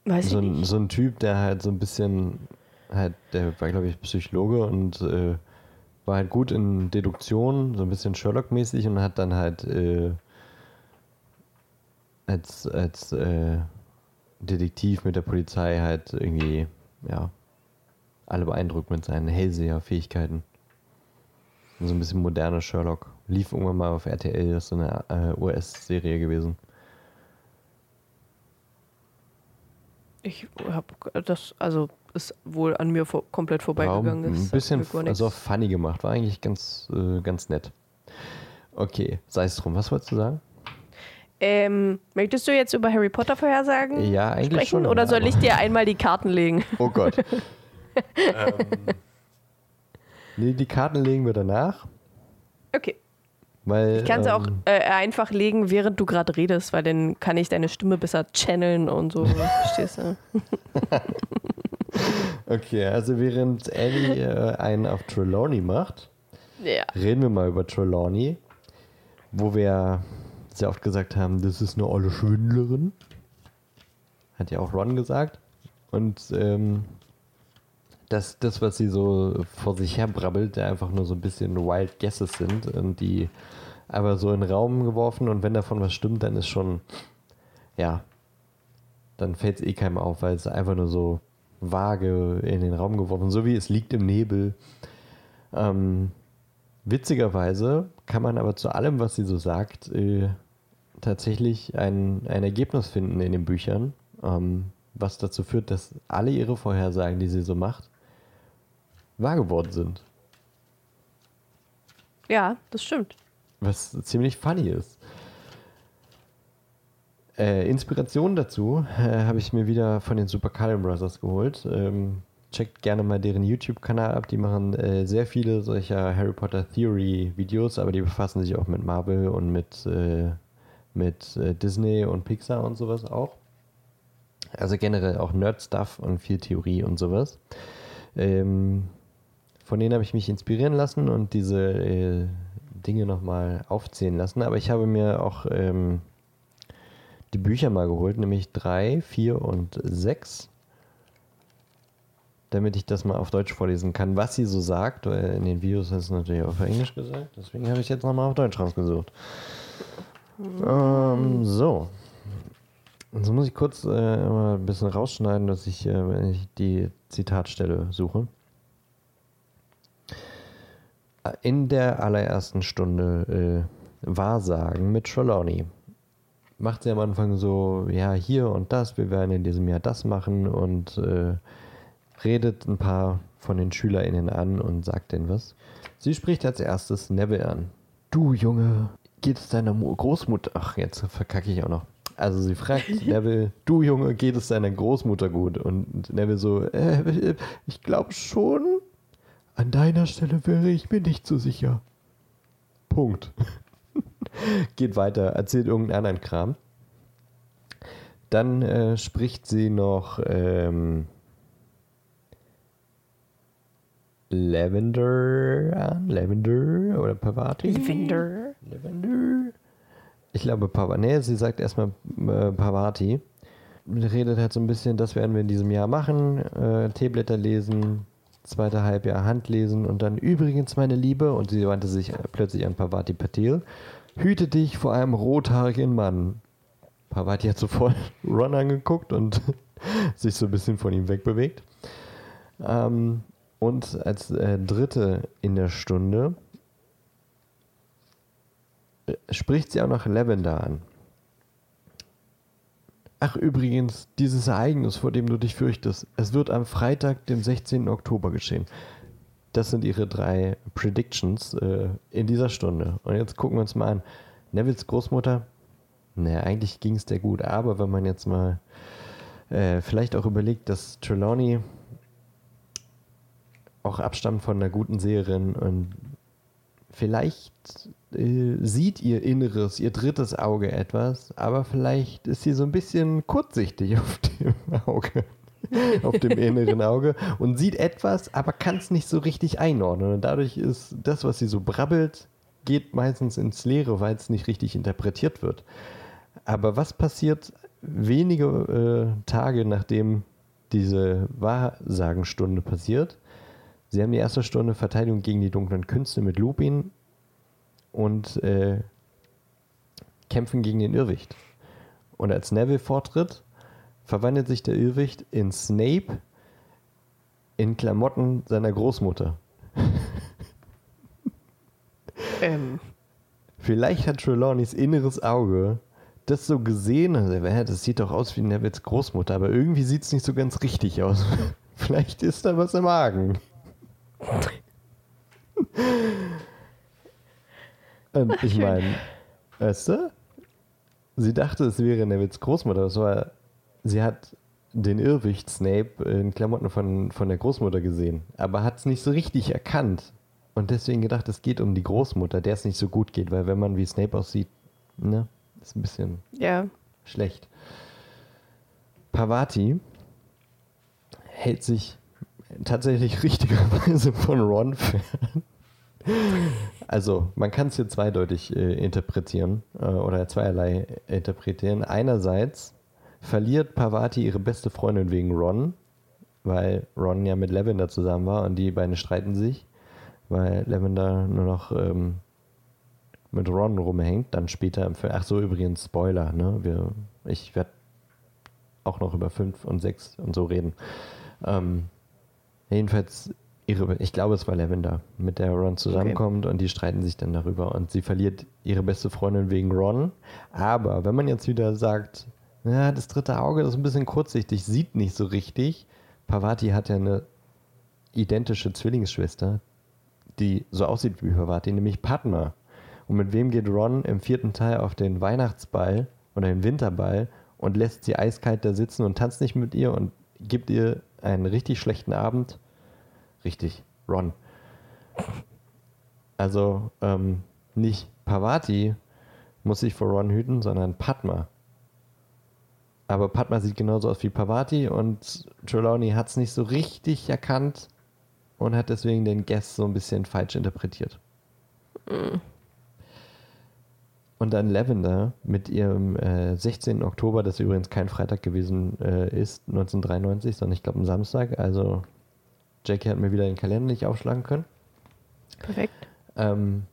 Weiß So ich ein, nicht. so ein Typ, der halt so ein bisschen, halt, der war, glaube ich, Psychologe und äh, war halt gut in Deduktion, so ein bisschen Sherlock-mäßig und hat dann halt äh, als, als äh, Detektiv mit der Polizei halt irgendwie, ja, alle beeindruckt mit seinen Hellseher-Fähigkeiten. So ein bisschen moderner Sherlock. Lief irgendwann mal auf RTL, das ist so eine äh, US-Serie gewesen. Ich habe das, also ist wohl an mir vor, komplett vorbeigegangen. Das ein bisschen also funny gemacht, war eigentlich ganz, äh, ganz nett. Okay, sei es drum. Was wolltest du sagen? ähm, möchtest du jetzt über Harry Potter Vorhersagen Ja, eigentlich sprechen schon, oder ja, soll ich dir einmal die Karten legen? (laughs) Oh Gott. (laughs) ähm, nee, die Karten legen wir danach, Okay. Weil. Ich kann auch ähm, äh, einfach legen, während du gerade redest, weil dann kann ich deine Stimme besser channeln und so. (laughs) Verstehst du? (laughs) Okay, also während Ellie äh, einen auf Trelawney macht, Ja. reden wir mal über Trelawney, wo wir sehr oft gesagt haben, das ist eine olle Schwindlerin. Hat ja auch Ron gesagt. Und ähm, das, das, was sie so vor sich her brabbelt, einfach nur so ein bisschen Wild Guesses sind und die aber so in den Raum geworfen und wenn davon was stimmt, dann ist schon, ja, dann fällt es eh keinem auf, weil es einfach nur so vage in den Raum geworfen, so wie es liegt im Nebel. Ähm, witzigerweise kann man aber zu allem, was sie so sagt, äh, tatsächlich ein, ein Ergebnis finden in den Büchern, ähm, was dazu führt, dass alle ihre Vorhersagen, die sie so macht, wahr geworden sind. ja, das stimmt. Was ziemlich funny ist. Äh, Inspiration dazu äh, habe ich mir wieder von den Super Cullen Brothers geholt. Ähm, checkt gerne mal deren YouTube-Kanal ab. Die machen äh, sehr viele solcher Harry Potter Theory-Videos, aber die befassen sich auch mit Marvel und mit, äh, mit äh, Disney und Pixar und sowas auch. Also generell auch Nerd-Stuff und viel Theorie und sowas. Ähm, von denen habe ich mich inspirieren lassen und diese äh, Dinge nochmal aufzählen lassen. Aber ich habe mir auch ähm, die Bücher mal geholt, nämlich 3, 4 und 6, damit ich das mal auf Deutsch vorlesen kann, was sie so sagt, weil in den Videos ist es natürlich auf Englisch gesagt. Deswegen habe ich jetzt nochmal auf Deutsch rausgesucht. Ähm, so. Jetzt muss ich kurz äh, mal ein bisschen rausschneiden, dass ich, äh, ich die Zitatstelle suche. In der allerersten Stunde äh, Wahrsagen mit Trelawney. Macht sie am Anfang so, ja, hier und das, wir werden in diesem Jahr das machen und äh, redet ein paar von den SchülerInnen an und sagt denen was. Sie spricht als erstes Neville an. Du Junge, geht es deiner Mu- Großmutter? Ach, jetzt verkacke ich auch noch. Also sie fragt (laughs) Neville, du Junge, geht es deiner Großmutter gut? Und Neville so, äh, ich glaube schon. An deiner Stelle wäre ich mir nicht so sicher. Punkt. (laughs) Geht weiter, erzählt irgendeinen anderen Kram. Dann äh, spricht sie noch ähm, Lavender an. Lavender oder Pavati? Lavender. Lavender. Ich glaube Pavati. Nee, sie sagt erstmal äh, Pavati. Redet halt so ein bisschen, das werden wir in diesem Jahr machen. Äh, Teeblätter lesen, zweite Halbjahr Handlesen und dann übrigens, meine Liebe, und sie wandte sich plötzlich an Pavati Patil, hüte dich vor einem rothaarigen Mann. Pavati hat sofort (laughs) Ron angeguckt und (laughs) sich so ein bisschen von ihm wegbewegt. Ähm, und als äh, dritte in der Stunde äh, spricht sie auch noch Lavender an. Ach übrigens, dieses Ereignis, vor dem du dich fürchtest, es wird am Freitag, dem 16. Oktober geschehen. Das sind ihre drei Predictions äh, in dieser Stunde. Und jetzt gucken wir uns mal an. Nevilles Großmutter, naja, eigentlich ging es der gut, aber wenn man jetzt mal äh, vielleicht auch überlegt, dass Trelawney auch abstammt von einer guten Seherin und vielleicht äh, sieht ihr Inneres, ihr drittes Auge etwas, aber vielleicht ist sie so ein bisschen kurzsichtig (laughs) auf dem Auge, auf dem inneren Auge und sieht etwas, aber kann es nicht so richtig einordnen. Und dadurch ist das, was sie so brabbelt, geht meistens ins Leere, weil es nicht richtig interpretiert wird. Aber was passiert wenige äh, Tage nachdem diese Wahrsagenstunde passiert? Sie haben die erste Stunde Verteidigung gegen die dunklen Künste mit Lupin und äh, kämpfen gegen den Irrwicht. Und als Neville vortritt, verwandelt sich der Irrwicht in Snape in Klamotten seiner Großmutter. (laughs) Ähm, Vielleicht hat Trelawneys inneres Auge das so gesehen. Also, "Hä, das sieht doch aus wie Nevilles Großmutter, aber irgendwie sieht es nicht so ganz richtig aus. (laughs) Vielleicht ist da was im Magen. (laughs) Und ich meine, weißt du? Sie dachte, es wäre Nevilles Großmutter. Das war, sie hat den Irrwicht Snape in Klamotten von, von der Großmutter gesehen, aber hat es nicht so richtig erkannt. Und deswegen gedacht, es geht um die Großmutter, der es nicht so gut geht, weil wenn man wie Snape aussieht, ne, ist ein bisschen ja. schlecht. Pavati hält sich tatsächlich (laughs) richtigerweise von Ron fern. Also, man kann es hier zweideutig äh, interpretieren äh, oder zweierlei interpretieren. Einerseits verliert Pavati ihre beste Freundin wegen Ron, weil Ron ja mit Lavender zusammen war und die beiden streiten sich, weil Lavender nur noch ähm, mit Ron rumhängt, dann später im Film. Ach so, übrigens, Spoiler, ne? Wir, ich werde auch noch über 5 und 6 und so reden. Ähm, jedenfalls, ihre, ich glaube, es war Lavender, mit der Ron zusammenkommt und die streiten sich dann darüber und sie verliert ihre beste Freundin wegen Ron. Aber wenn man jetzt wieder sagt, ja, das dritte Auge ist ein bisschen kurzsichtig, sieht nicht so richtig. Pavati hat ja eine identische Zwillingsschwester, die so aussieht wie Pavati, nämlich Padma. Und mit wem geht Ron im vierten Teil auf den Weihnachtsball oder den Winterball und lässt sie eiskalt da sitzen und tanzt nicht mit ihr und gibt ihr einen richtig schlechten Abend? Richtig, Ron. Also ähm, nicht Pavati muss sich vor Ron hüten, sondern Padma. Aber Padma sieht genauso aus wie Pavati und Trelawney hat es nicht so richtig erkannt und hat deswegen den Guest so ein bisschen falsch interpretiert. Und dann Lavender mit ihrem äh, 16. Oktober, das übrigens kein Freitag gewesen äh, ist, 1993, sondern ich glaube ein Samstag. Also Jackie hat mir wieder den Kalender nicht aufschlagen können. Perfekt. Ähm,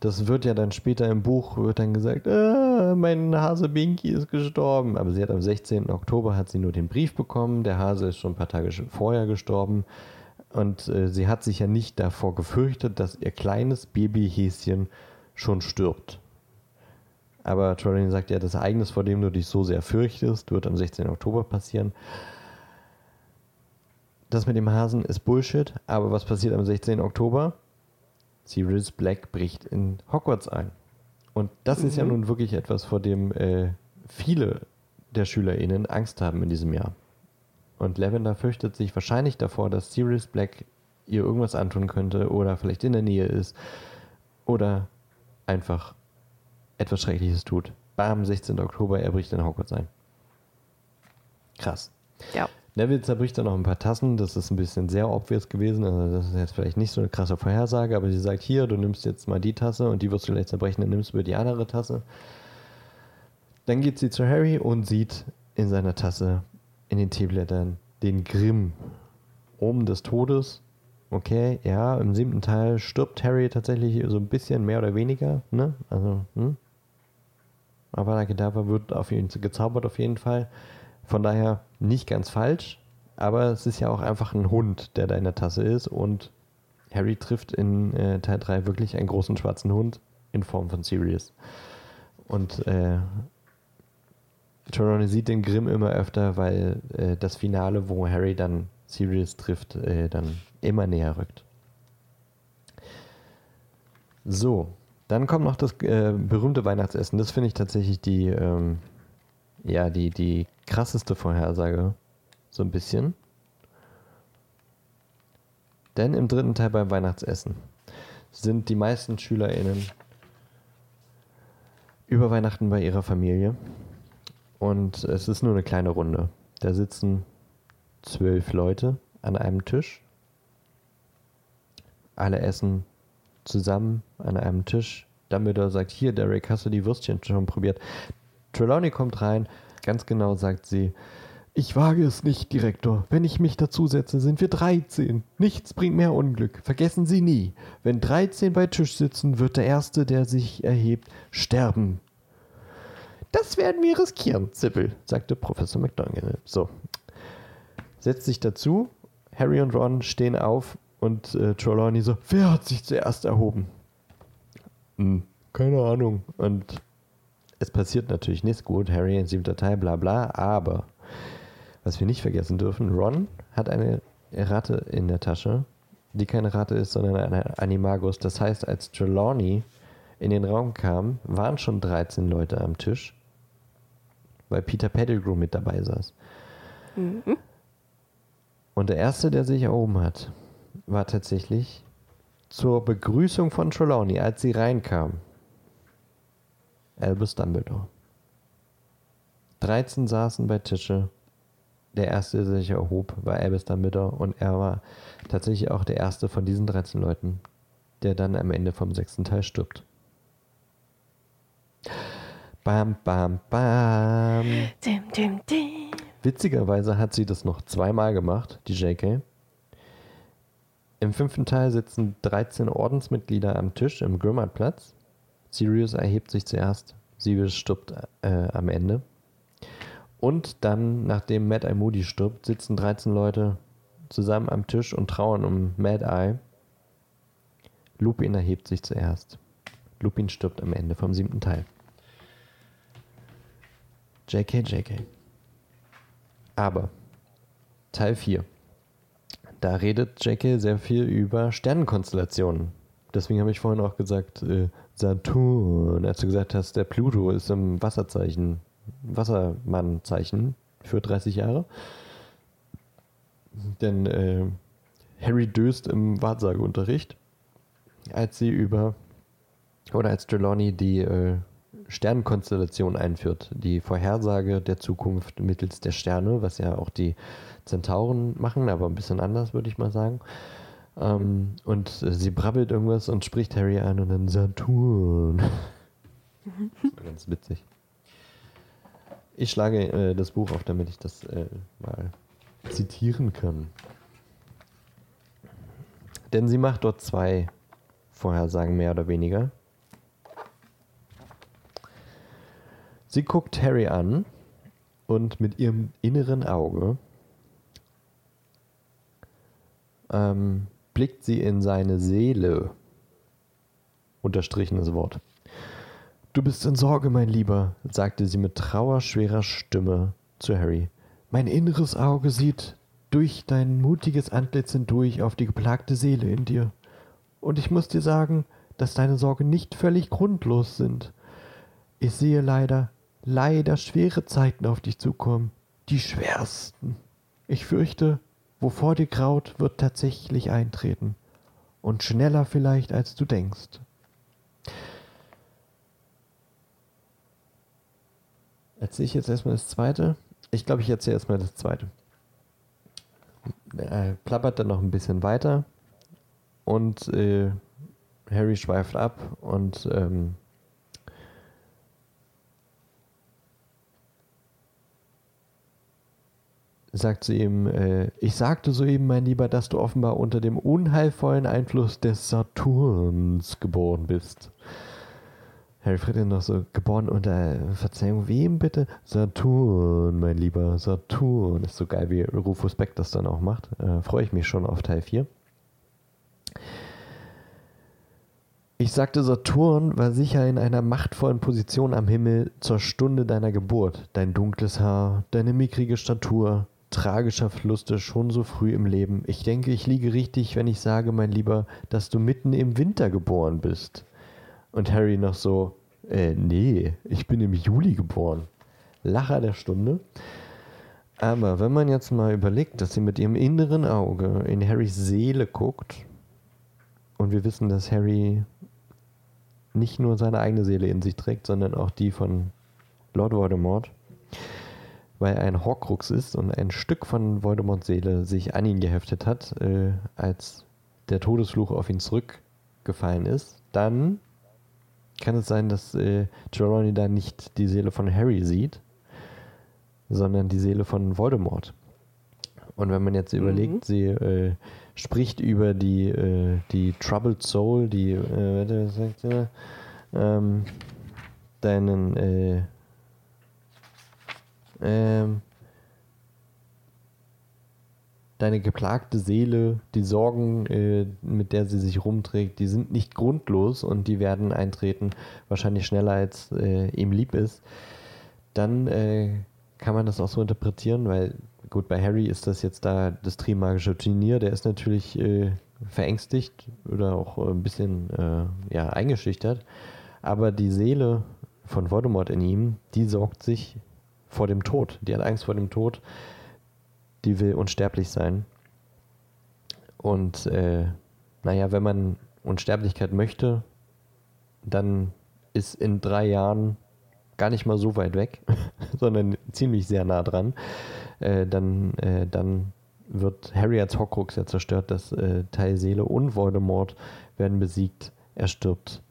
das wird ja dann später im Buch, wird dann gesagt, ah, mein Hase Binky ist gestorben. Aber sie hat am 16. Oktober hat sie nur den Brief bekommen. Der Hase ist schon ein paar Tage vorher gestorben. Und äh, sie hat sich ja nicht davor gefürchtet, dass ihr kleines Babyhäschen schon stirbt. Aber Trelawney sagt ja, das Ereignis, vor dem du dich so sehr fürchtest, wird am 16. Oktober passieren. Das mit dem Hasen ist Bullshit, aber was passiert am 16. Oktober? Sirius Black bricht in Hogwarts ein. Und das ist ja nun wirklich etwas, vor dem äh, viele der SchülerInnen Angst haben in diesem Jahr. Und Lavender fürchtet sich wahrscheinlich davor, dass Sirius Black ihr irgendwas antun könnte oder vielleicht in der Nähe ist oder einfach etwas Schreckliches tut. Bam, 16. Oktober, er bricht in Hogwarts ein. Krass. Ja. Neville zerbricht dann noch ein paar Tassen. Das ist ein bisschen sehr obvious gewesen. Also das ist jetzt vielleicht nicht so eine krasse Vorhersage, aber sie sagt, hier, du nimmst jetzt mal die Tasse und die wirst du gleich zerbrechen, dann nimmst du die andere Tasse. Dann geht sie zu Harry und sieht in seiner Tasse in den Teeblättern den Grimm. Oben des Todes. Okay, ja, im siebten Teil stirbt Harry tatsächlich so ein bisschen mehr oder weniger, ne? Also, hm? Avada Kedavra wird auf ihn gezaubert auf jeden Fall. Von daher nicht ganz falsch, aber es ist ja auch einfach ein Hund, der da in der Tasse ist und Harry trifft in äh, Teil 3 wirklich einen großen schwarzen Hund in Form von Sirius. Und äh, Trelawney sieht den Grimm immer öfter, weil äh, das Finale, wo Harry dann Sirius trifft, äh, dann immer näher rückt. So, dann kommt noch das äh, berühmte Weihnachtsessen. Das finde ich tatsächlich die, ähm, ja, die, die krasseste Vorhersage. So ein bisschen. Denn im dritten Teil beim Weihnachtsessen sind die meisten SchülerInnen über Weihnachten bei ihrer Familie. Und es ist nur eine kleine Runde. Da sitzen zwölf Leute an einem Tisch. Alle essen zusammen an einem Tisch. Dumbledore sagt, hier, Derek, hast du die Würstchen schon probiert? Trelawney kommt rein, ganz genau sagt sie, Ich wage es nicht, Direktor. Wenn ich mich dazusetze, sind wir 13. Nichts bringt mehr Unglück. Vergessen Sie nie, wenn 13 bei Tisch sitzen, wird der Erste, der sich erhebt, sterben. Das werden wir riskieren, Zippel, sagte Professor McDonald. So. Setzt sich dazu. Harry und Ron stehen auf und äh, Trelawney so, wer hat sich zuerst erhoben? Hm, keine Ahnung. Und es passiert natürlich nichts gut. Harry in siebter Teil, bla bla, aber was wir nicht vergessen dürfen, Ron hat eine Ratte in der Tasche, die keine Ratte ist, sondern eine Animagus. Das heißt, als Trelawney in den Raum kam, waren schon 13 Leute am Tisch, weil Peter Pettigrew mit dabei saß. Mhm. Und der erste, der sich erhoben hat, war tatsächlich zur Begrüßung von Trelawney, als sie reinkam. Albus Dumbledore. 13 saßen bei Tische der erste, der sich erhob, war Albus Dumbledore und er war tatsächlich auch der erste von diesen 13 Leuten, der dann am Ende vom sechsten Teil stirbt. Bam, bam, bam. Dim, dim, dim. Witzigerweise hat sie das noch zweimal gemacht, die JK. Im fünften Teil sitzen 13 Ordensmitglieder am Tisch im Grimmardplatz. Sirius erhebt sich zuerst, Sirius stirbt äh, am Ende. Und dann, nachdem Mad Eye Moody stirbt, sitzen 13 Leute zusammen am Tisch und trauern um Mad Eye. Lupin erhebt sich zuerst. Lupin stirbt am Ende vom siebten Teil. JK, JK. Aber Teil 4. Da redet JK sehr viel über Sternenkonstellationen. Deswegen habe ich vorhin auch gesagt, äh, Saturn, als du gesagt hast, der Pluto ist im Wasserzeichen Wassermann-Zeichen für 30 Jahre. Denn äh, Harry döst im Wahrsageunterricht, als sie über, oder als Trelawney die äh, Sternenkonstellation einführt, die Vorhersage der Zukunft mittels der Sterne, was ja auch die Zentauren machen, aber ein bisschen anders, würde ich mal sagen. Ähm, und äh, sie brabbelt irgendwas und spricht Harry an und dann Saturn. das war ganz witzig. Ich schlage äh, das Buch auf, damit ich das äh, mal zitieren kann. Denn sie macht dort zwei Vorhersagen mehr oder weniger. Sie guckt Harry an und mit ihrem inneren Auge ähm, blickt sie in seine Seele. Unterstrichenes Wort. Du bist in Sorge, mein Lieber, sagte sie mit trauerschwerer Stimme zu Harry. Mein inneres Auge sieht durch dein mutiges Antlitz hindurch auf die geplagte Seele in dir. Und ich muss dir sagen, dass deine Sorgen nicht völlig grundlos sind. Ich sehe leider, leider schwere Zeiten auf dich zukommen. Die schwersten. Ich fürchte, wovor dir graut, wird tatsächlich eintreten. Und schneller vielleicht, als du denkst. Erzähle ich jetzt erstmal das zweite? Ich glaube, ich erzähle erstmal das zweite. Er plappert dann noch ein bisschen weiter und äh, Harry schweift ab und ähm, sagt zu ihm, äh, ich sagte soeben, mein Lieber, dass du offenbar unter dem unheilvollen Einfluss des Saturns geboren bist. Harry Friedrich noch so geboren unter Verzeihung, wem bitte? Saturn, mein Lieber, Saturn. Ist so geil, wie Rufus Beck das dann auch macht. Äh, Freue ich mich schon auf Teil 4. Ich sagte, Saturn war sicher in einer machtvollen Position am Himmel zur Stunde deiner Geburt. Dein dunkles Haar, deine mickrige Statur, tragischer Verluste schon so früh im Leben. Ich denke, ich liege richtig, wenn ich sage, mein Lieber, dass du mitten im Winter geboren bist. Und Harry noch so, äh, nee, ich bin im Juli geboren. Lacher der Stunde. Aber wenn man jetzt mal überlegt, dass sie mit ihrem inneren Auge in Harrys Seele guckt, und wir wissen, dass Harry nicht nur seine eigene Seele in sich trägt, sondern auch die von Lord Voldemort, weil ein Horcrux ist und ein Stück von Voldemorts Seele sich an ihn geheftet hat, äh, als der Todesfluch auf ihn zurückgefallen ist, dann kann es sein, dass äh, Trelawney da nicht die Seele von Harry sieht, sondern die Seele von Voldemort. Und wenn man jetzt Mhm. überlegt, sie äh, spricht über die, äh, die Troubled Soul, die, äh, was sagt sie? Ähm, deinen, äh, ähm, deine geplagte Seele, die Sorgen, äh, mit der sie sich rumträgt, die sind nicht grundlos und die werden eintreten, wahrscheinlich schneller als äh, ihm lieb ist, dann äh, kann man das auch so interpretieren, weil gut, bei Harry ist das jetzt da das Trimagische Turnier, der ist natürlich äh, verängstigt oder auch ein bisschen äh, ja, eingeschüchtert, aber die Seele von Voldemort in ihm, die sorgt sich vor dem Tod, die hat Angst vor dem Tod, die will unsterblich sein. Und äh, naja, wenn man Unsterblichkeit möchte, dann ist in drei Jahren gar nicht mal so weit weg, (laughs) sondern ziemlich sehr nah dran. Äh, dann, äh, dann wird Harry als Horcrux ja zerstört, das äh, Teil Seele und Voldemort werden besiegt, er stirbt.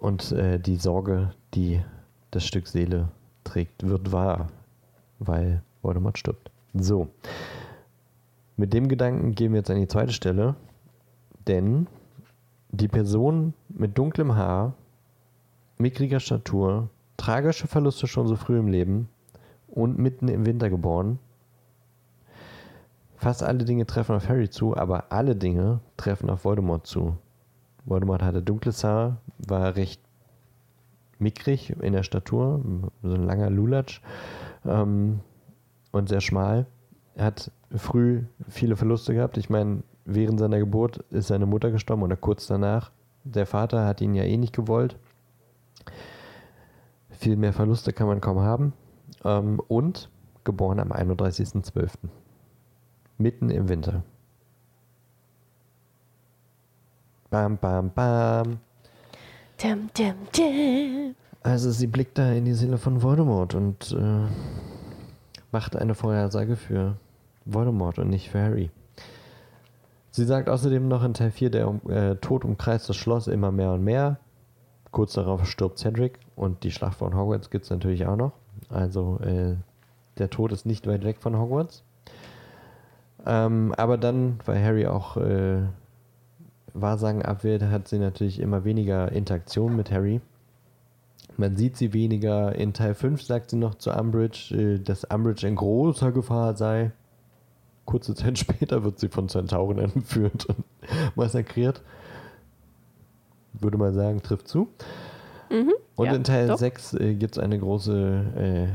Und äh, die Sorge, die das Stück Seele trägt, wird wahr, weil Voldemort stirbt. So. Mit dem Gedanken gehen wir jetzt an die zweite Stelle, denn die Person mit dunklem Haar, mickriger Statur, tragische Verluste schon so früh im Leben und mitten im Winter geboren. Fast alle Dinge treffen auf Harry zu, aber alle Dinge treffen auf Voldemort zu. Voldemort hatte dunkles Haar, war recht mickrig in der Statur, so ein langer Lulatsch ähm, und sehr schmal. Er hat früh viele Verluste gehabt. Ich meine, während seiner Geburt ist seine Mutter gestorben oder kurz danach. Der Vater hat ihn ja eh nicht gewollt. Viel mehr Verluste kann man kaum haben. Ähm, und geboren am 31.12. Mitten im Winter. Bam, bam, bam. Dim, dim, dim. Also sie blickt da in die Seele von Voldemort und äh, macht eine Vorhersage für Voldemort und nicht für Harry. Sie sagt außerdem noch in Teil 4, der äh, Tod umkreist das Schloss immer mehr und mehr. Kurz darauf stirbt Cedric und die Schlacht von Hogwarts gibt es natürlich auch noch. Also äh, der Tod ist nicht weit weg von Hogwarts. Ähm, aber dann, weil Harry auch äh, Wahrsagen abwählt, hat sie natürlich immer weniger Interaktion mit Harry. Man sieht sie weniger. In Teil 5 sagt sie noch zu Umbridge, äh, dass Umbridge in großer Gefahr sei. Kurze Zeit (laughs) später wird sie von Zentauren (laughs) entführt und (laughs) massakriert. Würde man sagen, trifft zu. Mhm. Und Ja, in Teil doch. 6 äh, gibt es eine große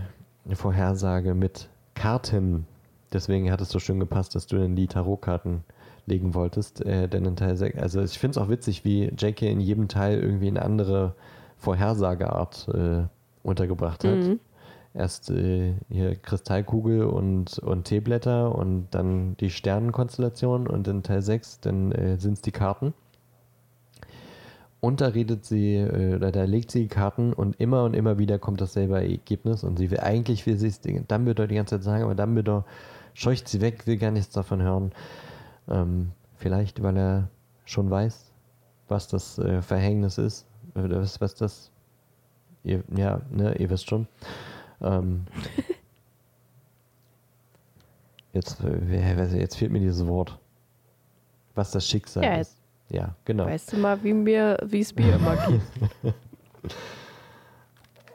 äh, Vorhersage mit Karten. Deswegen hat es so schön gepasst, dass du in die Tarotkarten legen wolltest. Äh, denn in Teil 6, also ich finde es auch witzig, wie JK in jedem Teil irgendwie eine andere Vorhersageart äh, untergebracht hat. Mhm. Erst äh, hier Kristallkugel und, und Teeblätter und dann die Sternenkonstellation und in Teil 6 dann äh, sind es die Karten. Und da redet sie, äh, oder da legt sie die Karten und immer und immer wieder kommt dasselbe Ergebnis und sie will eigentlich, will sie es den Dumbledore die ganze Zeit sagen, aber Dumbledore scheucht sie weg, will gar nichts davon hören. Ähm, vielleicht, weil er schon weiß, was das äh, Verhängnis ist, oder was, was das, ihr, ja, ne, ihr wisst schon. Ähm, (laughs) jetzt, äh, jetzt fehlt mir dieses Wort. Was das Schicksal Ja, ist. Ja, genau. Weißt du mal, wie mir, wie es mir immer geht. (laughs)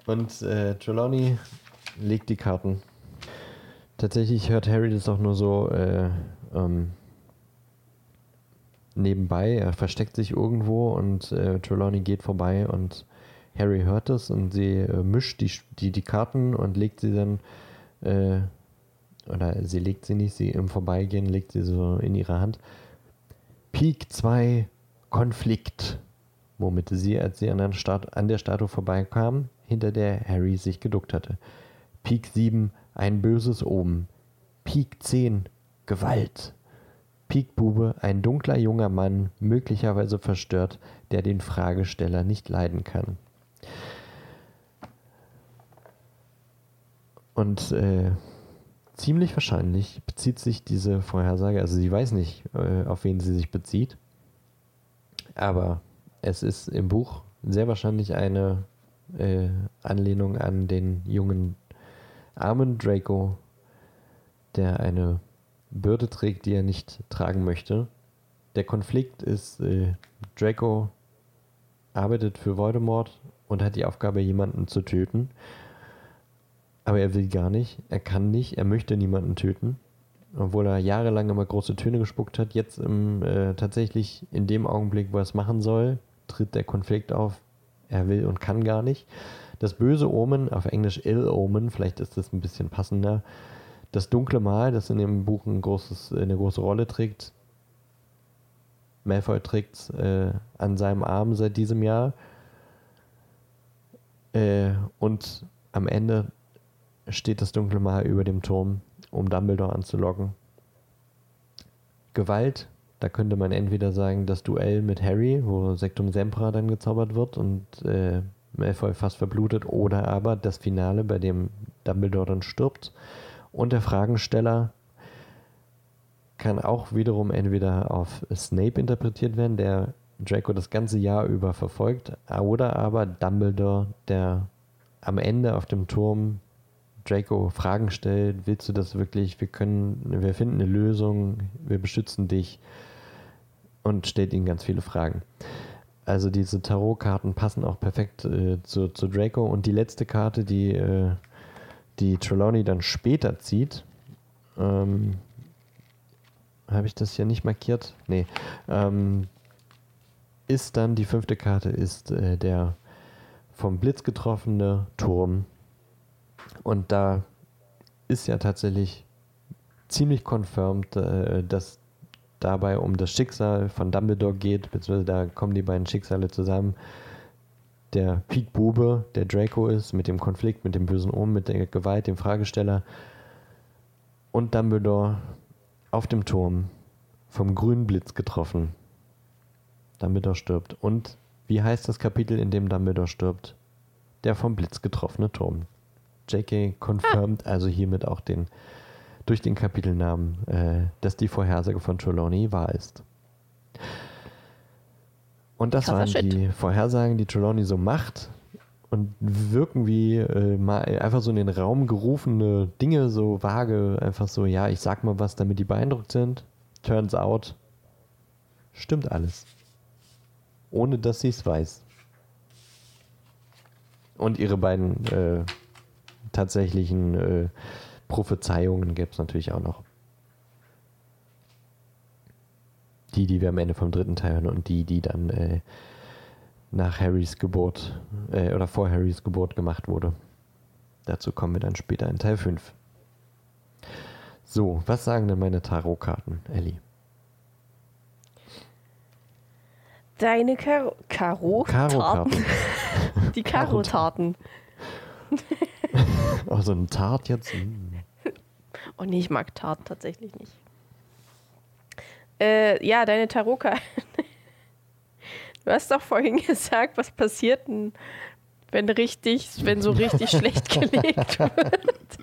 Und äh, Trelawney legt die Karten. Tatsächlich hört Harry das auch nur so äh, ähm, nebenbei. Er versteckt sich irgendwo und äh, Trelawney geht vorbei und Harry hört es und sie äh, mischt die, die, die Karten und legt sie dann, äh, oder sie legt sie nicht, sie im Vorbeigehen legt sie so in ihre Hand. Pik 2 Konflikt, womit sie, als sie an der, Stat an der Statue vorbeikam, hinter der Harry sich geduckt hatte. Pik 7 ein böses Omen. Pik 10 Gewalt. Pik Bube ein dunkler junger Mann, möglicherweise verstört, der den Fragesteller nicht leiden kann. Und äh, ziemlich wahrscheinlich bezieht sich diese Vorhersage, also sie weiß nicht, äh, auf wen sie sich bezieht, aber es ist im Buch sehr wahrscheinlich eine äh, Anlehnung an den jungen armen Draco, der eine Bürde trägt, die er nicht tragen möchte. Der Konflikt ist, äh, Draco arbeitet für Voldemort und hat die Aufgabe, jemanden zu töten. Aber er will gar nicht, er kann nicht, er möchte niemanden töten. Obwohl er jahrelang immer große Töne gespuckt hat. Jetzt im, äh, tatsächlich in dem Augenblick, wo er es machen soll, tritt der Konflikt auf. Er will und kann gar nicht. Das böse Omen, auf Englisch Ill Omen, vielleicht ist das ein bisschen passender. Das dunkle Mal, das in dem Buch ein großes, eine große Rolle trägt. Malfoy trägt es äh, an seinem Arm seit diesem Jahr. Äh, und am Ende steht das dunkle Mal über dem Turm, um Dumbledore anzulocken. Gewalt, da könnte man entweder sagen, das Duell mit Harry, wo Sektum Sempra dann gezaubert wird und äh, Malfoy fast verblutet, oder aber das Finale, bei dem Dumbledore dann stirbt. Und der Fragensteller kann auch wiederum entweder auf Snape interpretiert werden, der Draco das ganze Jahr über verfolgt, oder aber Dumbledore, der am Ende auf dem Turm Draco Fragen stellt, willst du das wirklich? Wir können, wir finden eine Lösung, wir beschützen dich und stellt ihm ganz viele Fragen. Also diese Tarotkarten passen auch perfekt äh, zu, zu, Draco und die letzte Karte, die, äh, die Trelawney dann später zieht, ähm, habe ich das hier nicht markiert? Nee. Ähm, ist dann die fünfte Karte, ist äh, der vom Blitz getroffene Turm. Und da ist ja tatsächlich ziemlich confirmed, äh, dass dabei um das Schicksal von Dumbledore geht, beziehungsweise da kommen die beiden Schicksale zusammen. Der Pete Bube, der Draco ist, mit dem Konflikt, mit dem bösen Ohm, mit der Gewalt, dem Fragesteller und Dumbledore auf dem Turm vom grünen Blitz getroffen. Dumbledore stirbt. Und wie heißt das Kapitel, in dem Dumbledore stirbt? Der vom Blitz getroffene Turm. JK confirmed also hiermit auch den durch den Kapitelnamen, äh, dass die Vorhersage von Trelawney wahr ist. Und das Krasser waren Shit. die Vorhersagen, die Trelawney so macht und wirken wie äh, mal einfach so in den Raum gerufene Dinge, so vage, einfach so, ja, ich sag mal was, damit die beeindruckt sind. Turns out, stimmt alles. Ohne dass sie es weiß. Und ihre beiden äh, tatsächlichen äh, Prophezeiungen gäbe es natürlich auch noch. Die, die wir am Ende vom dritten Teil hören und die, die dann äh, nach Harrys Geburt äh, oder vor Harrys Geburt gemacht wurde. Dazu kommen wir dann später in Teil 5. So, was sagen denn meine Tarotkarten, Ellie? Deine Karo Karo Karo-Karten. (laughs) Die Karo-Tarten. (laughs) oh, so ein Tart jetzt. Oh nee, ich mag Tart tatsächlich nicht. Äh, ja, deine Tarotkarten. (laughs) Du hast doch vorhin (laughs) gesagt, was passiert denn, wenn richtig, wenn so richtig schlecht (laughs) gelegt wird.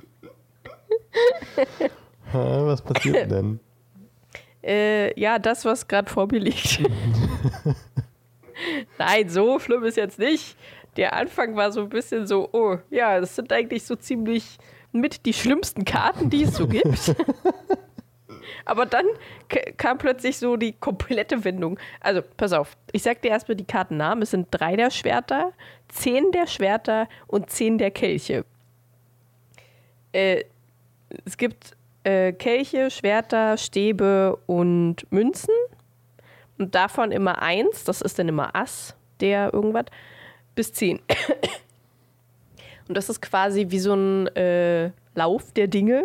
was passiert denn? Äh, ja, das, was gerade vor mir liegt. Nein, so schlimm ist jetzt nicht. Der Anfang war so ein bisschen so, oh, ja, das sind eigentlich so ziemlich mit die schlimmsten Karten, die es so gibt. Aber dann kam plötzlich so die komplette Wendung. Also, pass auf, ich sag dir erstmal die Kartennamen. Es sind drei der Schwerter, zehn der Schwerter und zehn der Kelche. Äh, es gibt äh, Kelche, Schwerter, Stäbe und Münzen. Und davon immer eins, das ist dann immer Ass, der irgendwas, bis zehn. und das ist quasi wie so ein äh, Lauf der Dinge,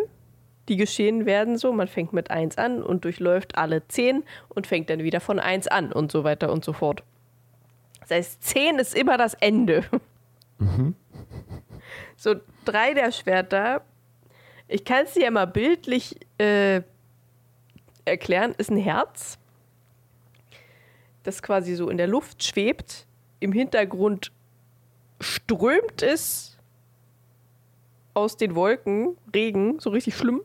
die geschehen werden so. Man fängt mit 1 an und durchläuft alle 10 und fängt dann wieder von 1 an und so weiter und so fort. Das heißt, 10 ist immer das Ende. Mhm. So, drei der Schwerter, ich kann es dir ja mal bildlich äh, erklären, ist ein Herz, das quasi so in der Luft schwebt. Im Hintergrund strömt es aus den Wolken, Regen, so richtig schlimm.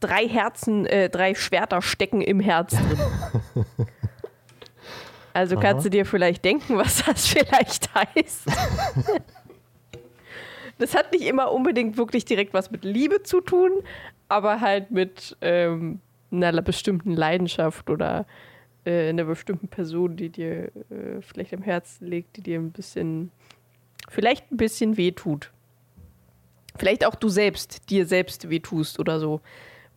Drei Herzen, äh, drei Schwerter stecken im Herz drin. (laughs) Also kannst Aha. du dir vielleicht denken, was das (laughs) vielleicht heißt. das hat nicht immer unbedingt wirklich direkt was mit Liebe zu tun, aber halt mit ähm, einer bestimmten Leidenschaft oder äh, einer bestimmten Person, die dir äh, vielleicht am Herzen liegt, die dir ein bisschen, vielleicht ein bisschen wehtut. Vielleicht auch du selbst, dir selbst wehtust oder so.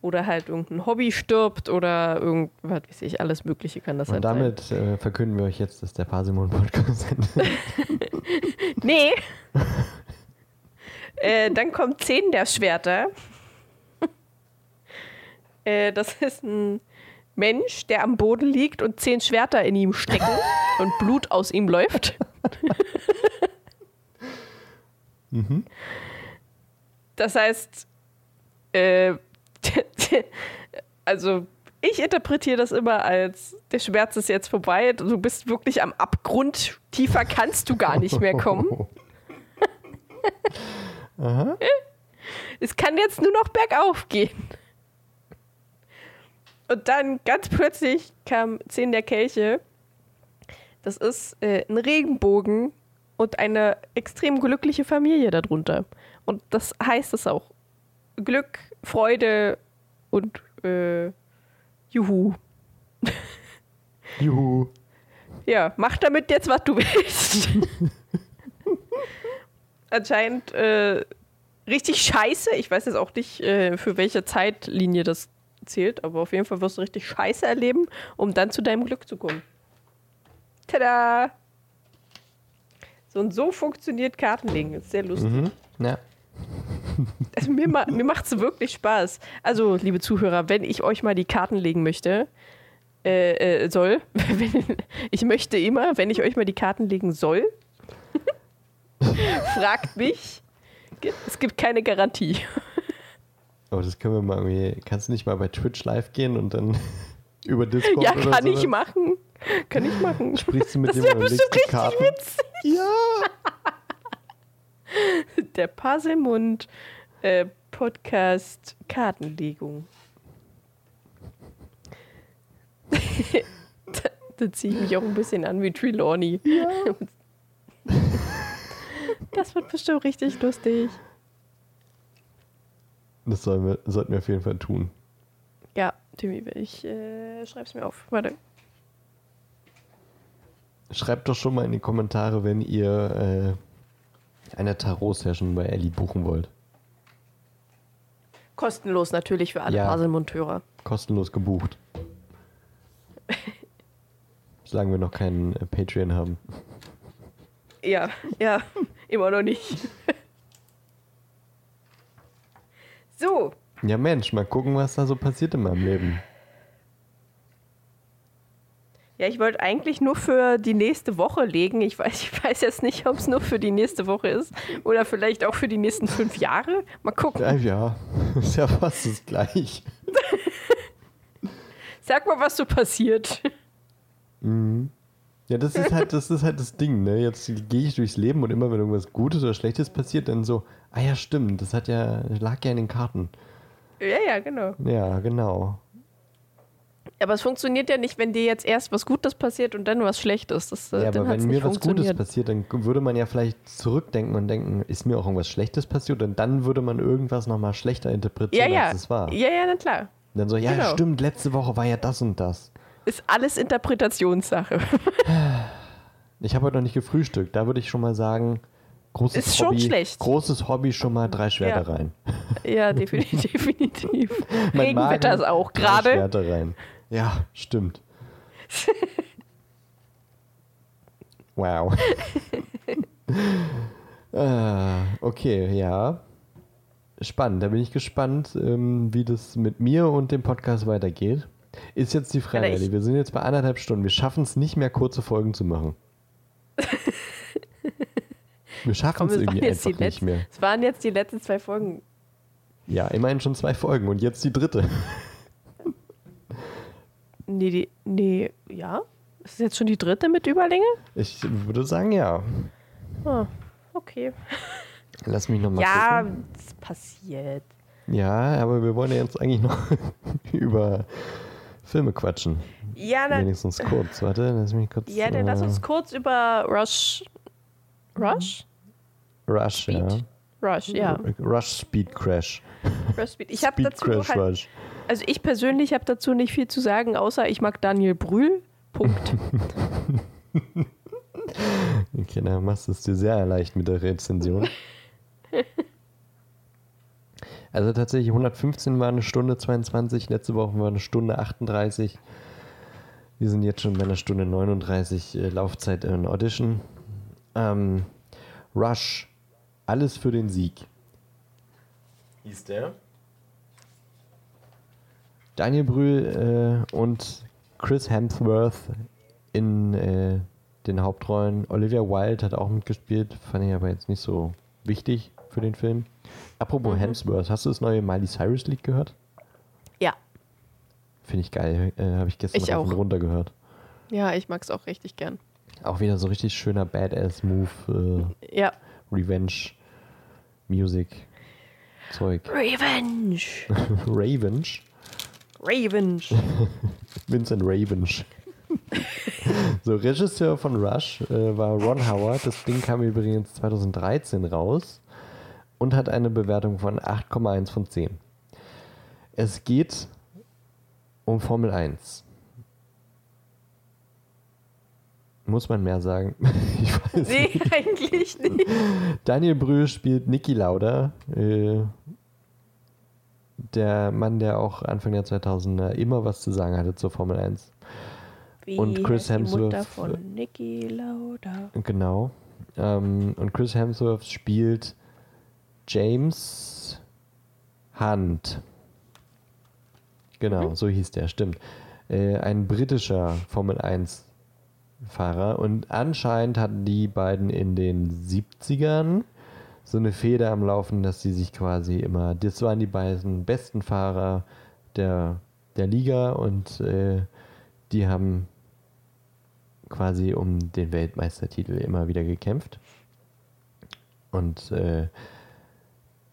Oder halt irgendein Hobby stirbt oder irgend, was weiß ich, alles Mögliche kann das Und halt sein. damit äh, verkünden wir euch jetzt, dass der Parsimon-Podcast (laughs) endet. (laughs) Nee. (laughs) äh, dann kommt Zehn der Schwerter. äh, das ist ein Mensch, der am Boden liegt und zehn Schwerter in ihm stecken und Blut aus ihm läuft. Das heißt, äh, (laughs) also ich interpretiere das immer als, der Schmerz ist jetzt vorbei, du bist wirklich am Abgrund, tiefer kannst du gar nicht mehr kommen. (laughs) Es kann jetzt nur noch bergauf gehen. Und dann ganz plötzlich kam Zehn der Kelche. Das ist äh, ein Regenbogen und eine extrem glückliche Familie darunter. Und das heißt es auch. Glück, Freude und äh, Juhu. Juhu. Ja, mach damit jetzt, was du willst. (laughs) Anscheinend äh, richtig scheiße. Ich weiß jetzt auch nicht, äh, für welche Zeitlinie das zählt, aber auf jeden Fall wirst du richtig scheiße erleben, um dann zu deinem Glück zu kommen. Tada! So und so funktioniert Kartenlegen. Ist sehr lustig. Mhm. Ja. Also mir, ma mir macht es wirklich Spaß. Also, liebe Zuhörer, wenn ich euch mal die Karten legen möchte, äh, äh, soll, (laughs) wenn, ich möchte immer, wenn ich euch mal die Karten legen soll, (laughs) fragt mich. Es gibt keine Garantie. (laughs) Aber das können wir mal irgendwie. Kannst du nicht mal bei Twitch live gehen und dann über Discord Ja, kann so? ich machen. Kann ich machen. Sprichst du mit Das wäre jemandem und bestimmt legst die richtig Karten? witzig. Ja! (laughs) Der Paselmund äh, Podcast Kartenlegung. (laughs) da da ziehe ich mich auch ein bisschen an wie Trelawney. (laughs) Das wird bestimmt richtig lustig. Das sollen wir, sollten wir auf jeden Fall tun. Ja, Timmy, ich äh, schreib's mir auf. Warte. Schreibt doch schon mal in die Kommentare, wenn ihr äh, eine Tarot-Session bei Ellie buchen wollt. Kostenlos natürlich für alle Ja. Paselmund-Hörer. Kostenlos gebucht. (laughs) Solange wir noch keinen äh, Patreon haben. Ja, ja, immer noch nicht. So, Ja, Mensch, mal gucken, was da so passiert in meinem Leben. Ja, ich wollte eigentlich nur für die nächste Woche legen. Ich weiß, ich weiß jetzt nicht, ob es nur für die nächste Woche ist oder vielleicht auch für die nächsten fünf Jahre. Mal gucken. Ja, ja, (laughs) ist ja fast das gleich. Sag mal, was so passiert. Ja, das ist halt das, ist halt das Ding, ne? Jetzt gehe ich durchs Leben und immer, wenn irgendwas Gutes oder Schlechtes passiert, dann so, ah ja, stimmt, das hat ja, lag ja in den Karten. Ja, ja, genau. Ja, genau. Aber es funktioniert ja nicht, wenn dir jetzt erst was Gutes passiert und dann was Schlechtes. Das, äh, Ja, aber wenn mir was Gutes passiert, dann würde man ja vielleicht zurückdenken und denken, ist mir auch irgendwas Schlechtes passiert? Und dann würde man irgendwas nochmal schlechter Ja, interpretieren, ja. als es war. Ja, ja, na klar. Und dann so, ja, Genau. stimmt, letzte Woche war ja das und das. Ist alles Interpretationssache. (laughs) Ich habe heute noch nicht gefrühstückt. Da würde ich schon mal sagen, großes Ist schon Hobby, schlecht. großes Hobby schon mal drei Schwerter Ja. rein. ja, definitiv. (laughs) definitiv. Regenwetter ist auch drei gerade. Schwerter rein. Ja, stimmt. (laughs) wow. (laughs) ah, okay, ja. Spannend. Da bin ich gespannt, ähm, wie das mit mir und dem Podcast weitergeht. Ist jetzt die Frage, Ja, ich- Elli. Wir sind jetzt bei anderthalb Stunden. Wir schaffen es nicht mehr, kurze Folgen zu machen. (laughs) Wir schaffen es irgendwie einfach nicht mehr. letzten, es waren jetzt die letzten zwei Folgen. Ja, immerhin schon zwei Folgen und jetzt die dritte. Nee, die, nee, ja? Ist es jetzt schon die dritte mit Überlänge? Ich würde sagen, ja. Ah, okay. (laughs) Lass mich nochmal ja, gucken. es passiert. Ja, aber wir wollen ja jetzt eigentlich noch (laughs) über Filme quatschen. Ja, na, Wenigstens kurz. Warte, lass mich kurz. ja dann lass äh, uns kurz über Rush. Rush? Rush, ja. Speed. Rush, ja. Rush Speed Crash. Rush Speed. Ich habe dazu Crash halt, Rush. Also ich persönlich habe dazu nicht viel zu sagen, außer ich mag Daniel Brühl. Punkt. (laughs) Okay, dann machst du es dir sehr leicht mit der Rezension. (laughs) Also tatsächlich 115 war eine Stunde 22, letzte Woche war eine Stunde 38. Wir sind jetzt schon bei einer Stunde 39 äh, Laufzeit in Audition. Ähm, Rush, alles für den Sieg. Hieß der? Daniel Brühl äh, und Chris Hemsworth in äh, den Hauptrollen. Olivia Wilde hat auch mitgespielt, fand ich aber jetzt nicht so wichtig für den Film. Apropos Mhm. Hemsworth, hast du das neue Miley Cyrus Lied gehört? Ja. Finde ich geil, äh, habe ich gestern Ich auch. runter gehört. Ja, ich mag es auch richtig gern. Auch wieder so richtig schöner Badass-Move, Ja. äh, Revenge, Music, Zeug. Revenge. (laughs) Revenge? Revenge. (laughs) Vincent Revenge. (laughs) so, Regisseur von Rush äh, war Ron Howard. Das Ding kam übrigens 2013 raus und hat eine Bewertung von 8,1 von 10. Es geht um Formel 1. Muss man mehr sagen? (laughs) ich weiß Nee, nicht. eigentlich nicht. Daniel Brühl spielt Niki Lauda, äh, der Mann, der auch Anfang der 2000er immer was zu sagen hatte zur Formel 1. Wie Und Chris heißt die Mutter Hemsworth, von Niki Lauda. Genau. Ähm, und Chris Hemsworth spielt James Hunt. Genau, so hieß der, stimmt. Äh, ein britischer Formel 1 Fahrer. Und anscheinend hatten die beiden in den 70ern so eine Feder am Laufen, dass sie sich quasi immer, das waren die beiden besten Fahrer der, der Liga und äh, die haben quasi um den Weltmeistertitel immer wieder gekämpft. Und äh,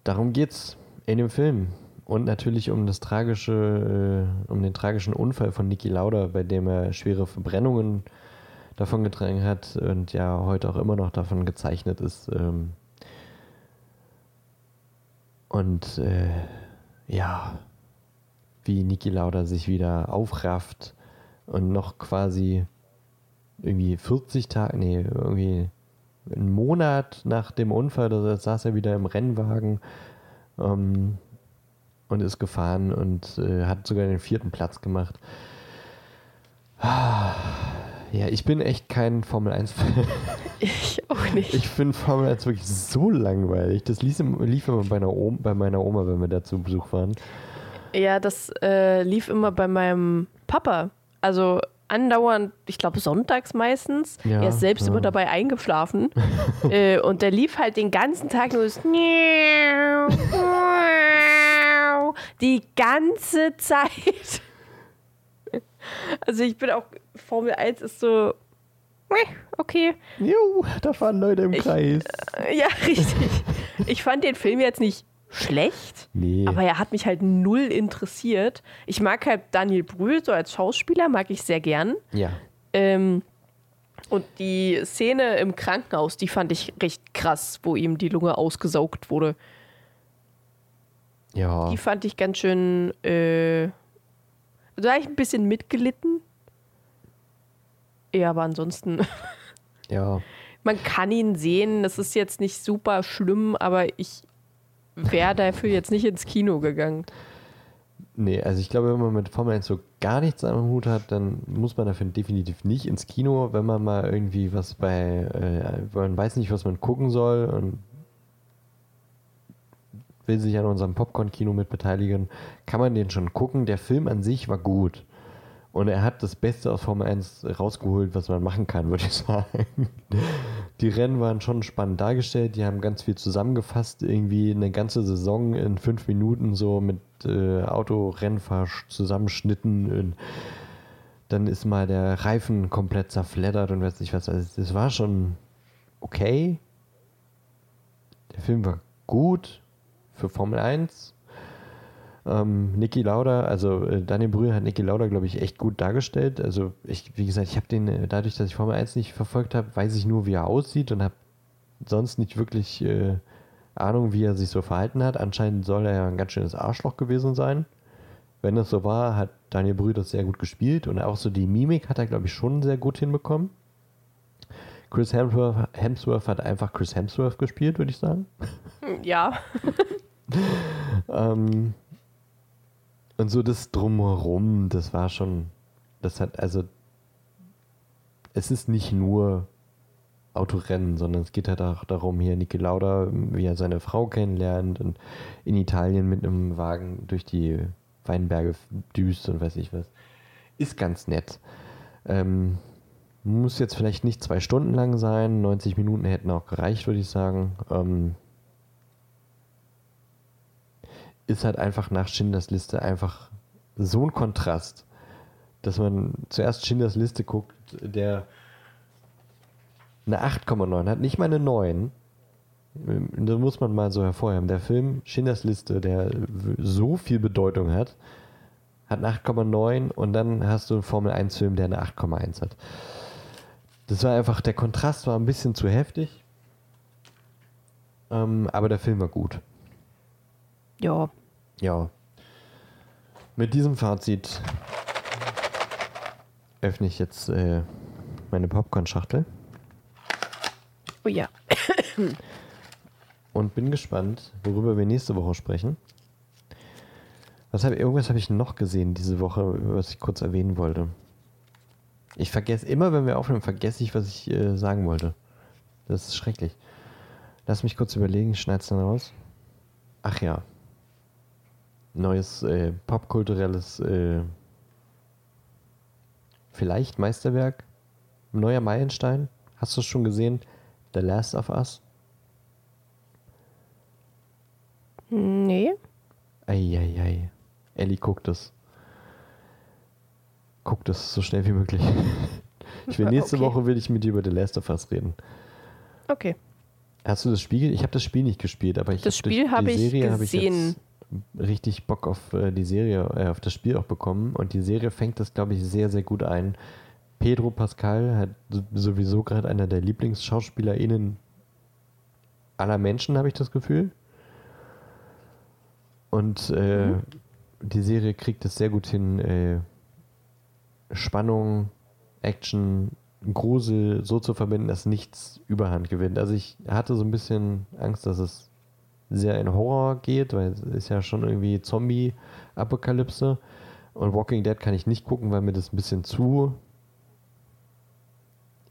darum geht's in dem Film. Und natürlich um das tragische, äh, um den tragischen Unfall von Niki Lauda, bei dem er schwere Verbrennungen davon getragen hat und ja heute auch immer noch davon gezeichnet ist. Ähm und äh, ja, wie Niki Lauda sich wieder aufrafft und noch quasi irgendwie 40 Tage, nee, irgendwie einen Monat nach dem Unfall, da saß er wieder im Rennwagen ähm, und ist gefahren und äh, hat sogar den vierten Platz gemacht. Ah, Ja, ich bin echt kein Formel 1-Fan. Ich auch nicht. Ich finde Formel 1 wirklich so langweilig. Das lief, lief immer bei, Oma, bei meiner Oma, wenn wir da zu Besuch waren. Ja, das äh, lief immer bei meinem Papa. Also andauernd, ich glaube sonntags meistens. Ja, er ist selbst ja. immer dabei eingeschlafen. (laughs) äh, und der lief halt den ganzen Tag nur das die ganze (laughs) Zeit. Also ich bin auch, Formel 1 ist so, okay. Juhu, da fahren Leute im Ich- Kreis. Äh, Ja, (laughs) richtig. Ich fand den Film jetzt nicht schlecht. Nee. Aber er hat mich halt null interessiert. Ich mag halt Daniel Brühl so als Schauspieler, mag ich sehr gern. ja. Ähm, und die Szene im Krankenhaus, die fand ich recht krass, wo ihm die Lunge ausgesaugt wurde. Ja. Die fand ich ganz schön. Äh, da habe ich ein bisschen mitgelitten. Ja, aber ansonsten, (laughs) Ja. man kann ihn sehen. Das ist jetzt nicht super schlimm, aber ich wäre dafür jetzt nicht ins Kino gegangen. Nee, also ich glaube, wenn man mit Formel 1 so gar nichts am Hut hat, dann muss man dafür definitiv nicht ins Kino, wenn man mal irgendwie was bei, äh, man weiß nicht, was man gucken soll und will sich an unserem Popcorn-Kino mit beteiligen, kann man den schon gucken. Der Film an sich war gut. Und er hat das Beste aus Formel 1 rausgeholt, was man machen kann, würde ich (laughs) sagen. Die Rennen waren schon spannend dargestellt. Die haben ganz viel zusammengefasst. Irgendwie eine ganze Saison in fünf Minuten so mit äh, Autorennfahr-Zusammenschnitten. Und dann ist mal der Reifen komplett zerfleddert und weiß nicht was. Also das war schon okay. Der Film war gut für Formel 1. Ähm, Niki Lauda, also äh, Daniel Brühl hat Niki Lauda, glaube ich, echt gut dargestellt. Also ich, wie gesagt, ich habe den, äh, dadurch, dass ich Formel 1 nicht verfolgt habe, weiß ich nur, wie er aussieht und habe sonst nicht wirklich äh, Ahnung, wie er sich so verhalten hat. Anscheinend soll er ja ein ganz schönes Arschloch gewesen sein. Wenn das so war, hat Daniel Brühl das sehr gut gespielt und auch so die Mimik hat er, glaube ich, schon sehr gut hinbekommen. Chris Hemsworth, Hemsworth hat einfach Chris Hemsworth gespielt, würde ich sagen. Ja. (laughs) ähm, und so das Drumherum, das war schon, das hat, also, es ist nicht nur Autorennen, sondern es geht halt auch darum, hier Niki Lauda, wie er seine Frau kennenlernt und in Italien mit einem Wagen durch die Weinberge düst und weiß ich was. Ist ganz nett. Ähm, muss jetzt vielleicht nicht zwei Stunden lang sein, 90 Minuten hätten auch gereicht, würde ich sagen. Ähm, ist halt einfach nach Schindlers Liste einfach so ein Kontrast, dass man zuerst Schindlers Liste guckt, der eine 8,9 hat, nicht mal eine 9. Da muss man mal so hervorheben. Der Film Schindlers Liste, der so viel Bedeutung hat, hat eine 8,9 und dann hast du einen Formel 1 Film, der eine 8,1 hat. Das war einfach, der Kontrast war ein bisschen zu heftig. Ähm, aber der Film war gut. Ja. Ja. Mit diesem Fazit öffne ich jetzt äh, meine Popcorn-Schachtel. Oh ja. Und bin gespannt, worüber wir nächste Woche sprechen. Was hab, irgendwas habe ich noch gesehen diese Woche, was ich kurz erwähnen wollte. Ich vergesse immer, wenn wir aufnehmen, vergesse ich, was ich äh, sagen wollte. Das ist schrecklich. Lass mich kurz überlegen, ich schneide es dann raus. Ach ja. Neues äh, popkulturelles, äh, vielleicht Meisterwerk. Neuer Meilenstein. Hast du es schon gesehen? The Last of Us? Nee. Eieiei. Ellie guckt es. Guckt es so schnell wie möglich. (laughs) Ich will nächste Okay. Woche will ich mit dir über The Last of Us reden. Okay. Hast du das Spiel? Ich habe das Spiel nicht gespielt, aber ich Das hab Spiel habe die ich Serie hab ich gesehen. Richtig Bock auf äh, die Serie, äh, auf das Spiel auch bekommen und die Serie fängt das, glaube ich, sehr, sehr gut ein. Pedro Pascal hat so- sowieso gerade einer der LieblingsschauspielerInnen aller Menschen, habe ich das Gefühl. Und äh, Mhm. die Serie kriegt es sehr gut hin, äh, Spannung, Action, Grusel so zu verbinden, dass nichts Überhand gewinnt. Also ich hatte so ein bisschen Angst, dass es sehr in Horror geht, weil es ist ja schon irgendwie Zombie-Apokalypse. Und Walking Dead kann ich nicht gucken, weil mir das ein bisschen zu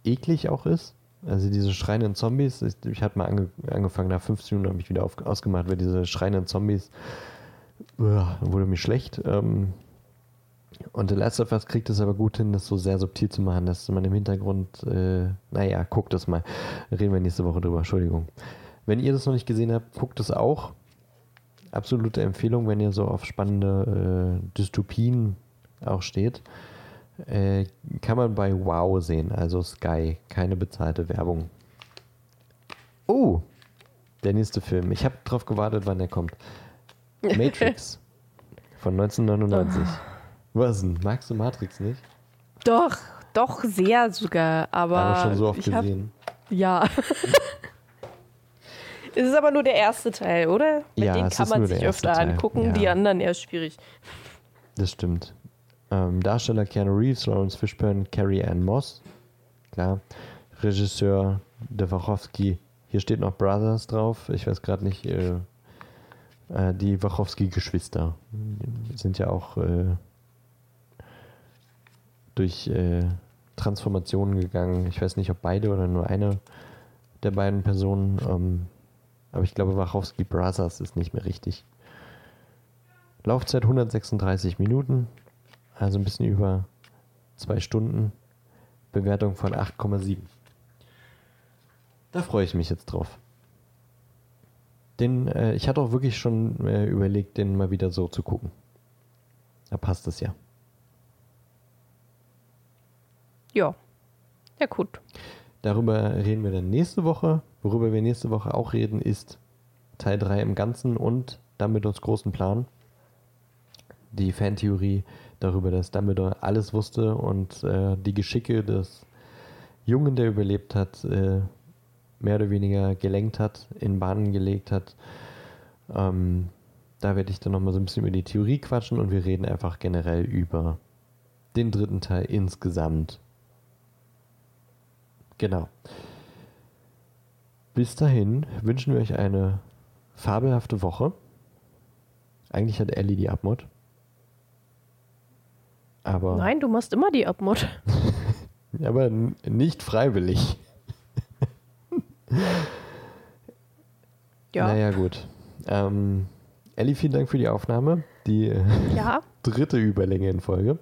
eklig auch ist. Also diese schreienden Zombies, ich, ich hatte mal ange, angefangen, nach 15 Minuten habe ich wieder auf, ausgemacht, weil diese schreienden Zombies uah, wurde mir schlecht. Ähm, und The Last of Us kriegt es aber gut hin, das so sehr subtil zu machen, dass man im Hintergrund, äh, naja, guckt es mal. Reden wir nächste Woche drüber, Entschuldigung. Wenn ihr das noch nicht gesehen habt, guckt es auch. Absolute Empfehlung, wenn ihr so auf spannende äh, Dystopien auch steht. Äh, kann man bei Wow sehen, also Sky, keine bezahlte Werbung. Oh, der nächste Film. Ich habe drauf gewartet, wann der kommt. (laughs) Matrix von 1999. Was denn? Magst du Matrix nicht? Doch, doch sehr sogar, aber. Aber schon so oft ich hab- gesehen. Ja. (laughs) es ist aber nur der erste Teil, oder? Mit Ja, den kann man sich öfter Teil, angucken, ja. die anderen eher schwierig. Das stimmt. Ähm, Darsteller Keanu Reeves, Lawrence Fishburne, Carrie Ann Moss. Klar. Regisseur De Wachowski. Hier steht noch Brothers drauf. Ich weiß gerade nicht. Äh, äh, die Wachowski-Geschwister sind ja auch äh, durch äh, Transformationen gegangen. Ich weiß nicht, ob beide oder nur eine der beiden Personen. Ähm, aber ich glaube, Wachowski Brothers ist nicht mehr richtig. Laufzeit 136 Minuten, also ein bisschen über zwei Stunden. Bewertung von 8,7. Da freue ich mich jetzt drauf. Den, äh, ich hatte auch wirklich schon äh, überlegt, den mal wieder so zu gucken. Da passt es ja. Ja. Ja, gut. Darüber reden wir dann nächste Woche. Worüber wir nächste Woche auch reden, ist Teil 3 im Ganzen und Dumbledores großen Plan. Die Fantheorie darüber, dass Dumbledore alles wusste und äh, die Geschicke des Jungen, der überlebt hat, äh, mehr oder weniger gelenkt hat, in Bahnen gelegt hat. Ähm, da werde ich dann nochmal so ein bisschen über die Theorie quatschen und wir reden einfach generell über den dritten Teil insgesamt. Genau. Bis dahin wünschen wir euch eine fabelhafte Woche. Eigentlich hat Ellie die Abmod. Aber, Nein, du machst immer die Abmod. (laughs) aber nicht freiwillig. Ja. Naja, gut. Ähm, Ellie, vielen Dank für die Aufnahme. Die Ja. (laughs) dritte Überlänge in Folge.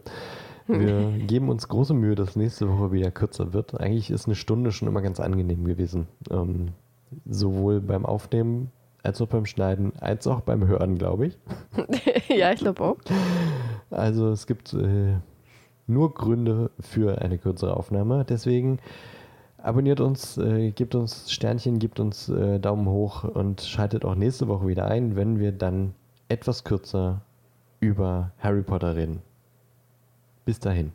Wir (laughs) geben uns große Mühe, dass nächste Woche wieder kürzer wird. Eigentlich ist eine Stunde schon immer ganz angenehm gewesen. Ähm, sowohl beim Aufnehmen als auch beim Schneiden, als auch beim Hören, glaube ich. (laughs) ja, ich glaube auch. Also es gibt äh, nur Gründe für eine kürzere Aufnahme. Deswegen abonniert uns, äh, gebt uns Sternchen, gebt uns äh, Daumen hoch und schaltet auch nächste Woche wieder ein, wenn wir dann etwas kürzer über Harry Potter reden. Bis dahin.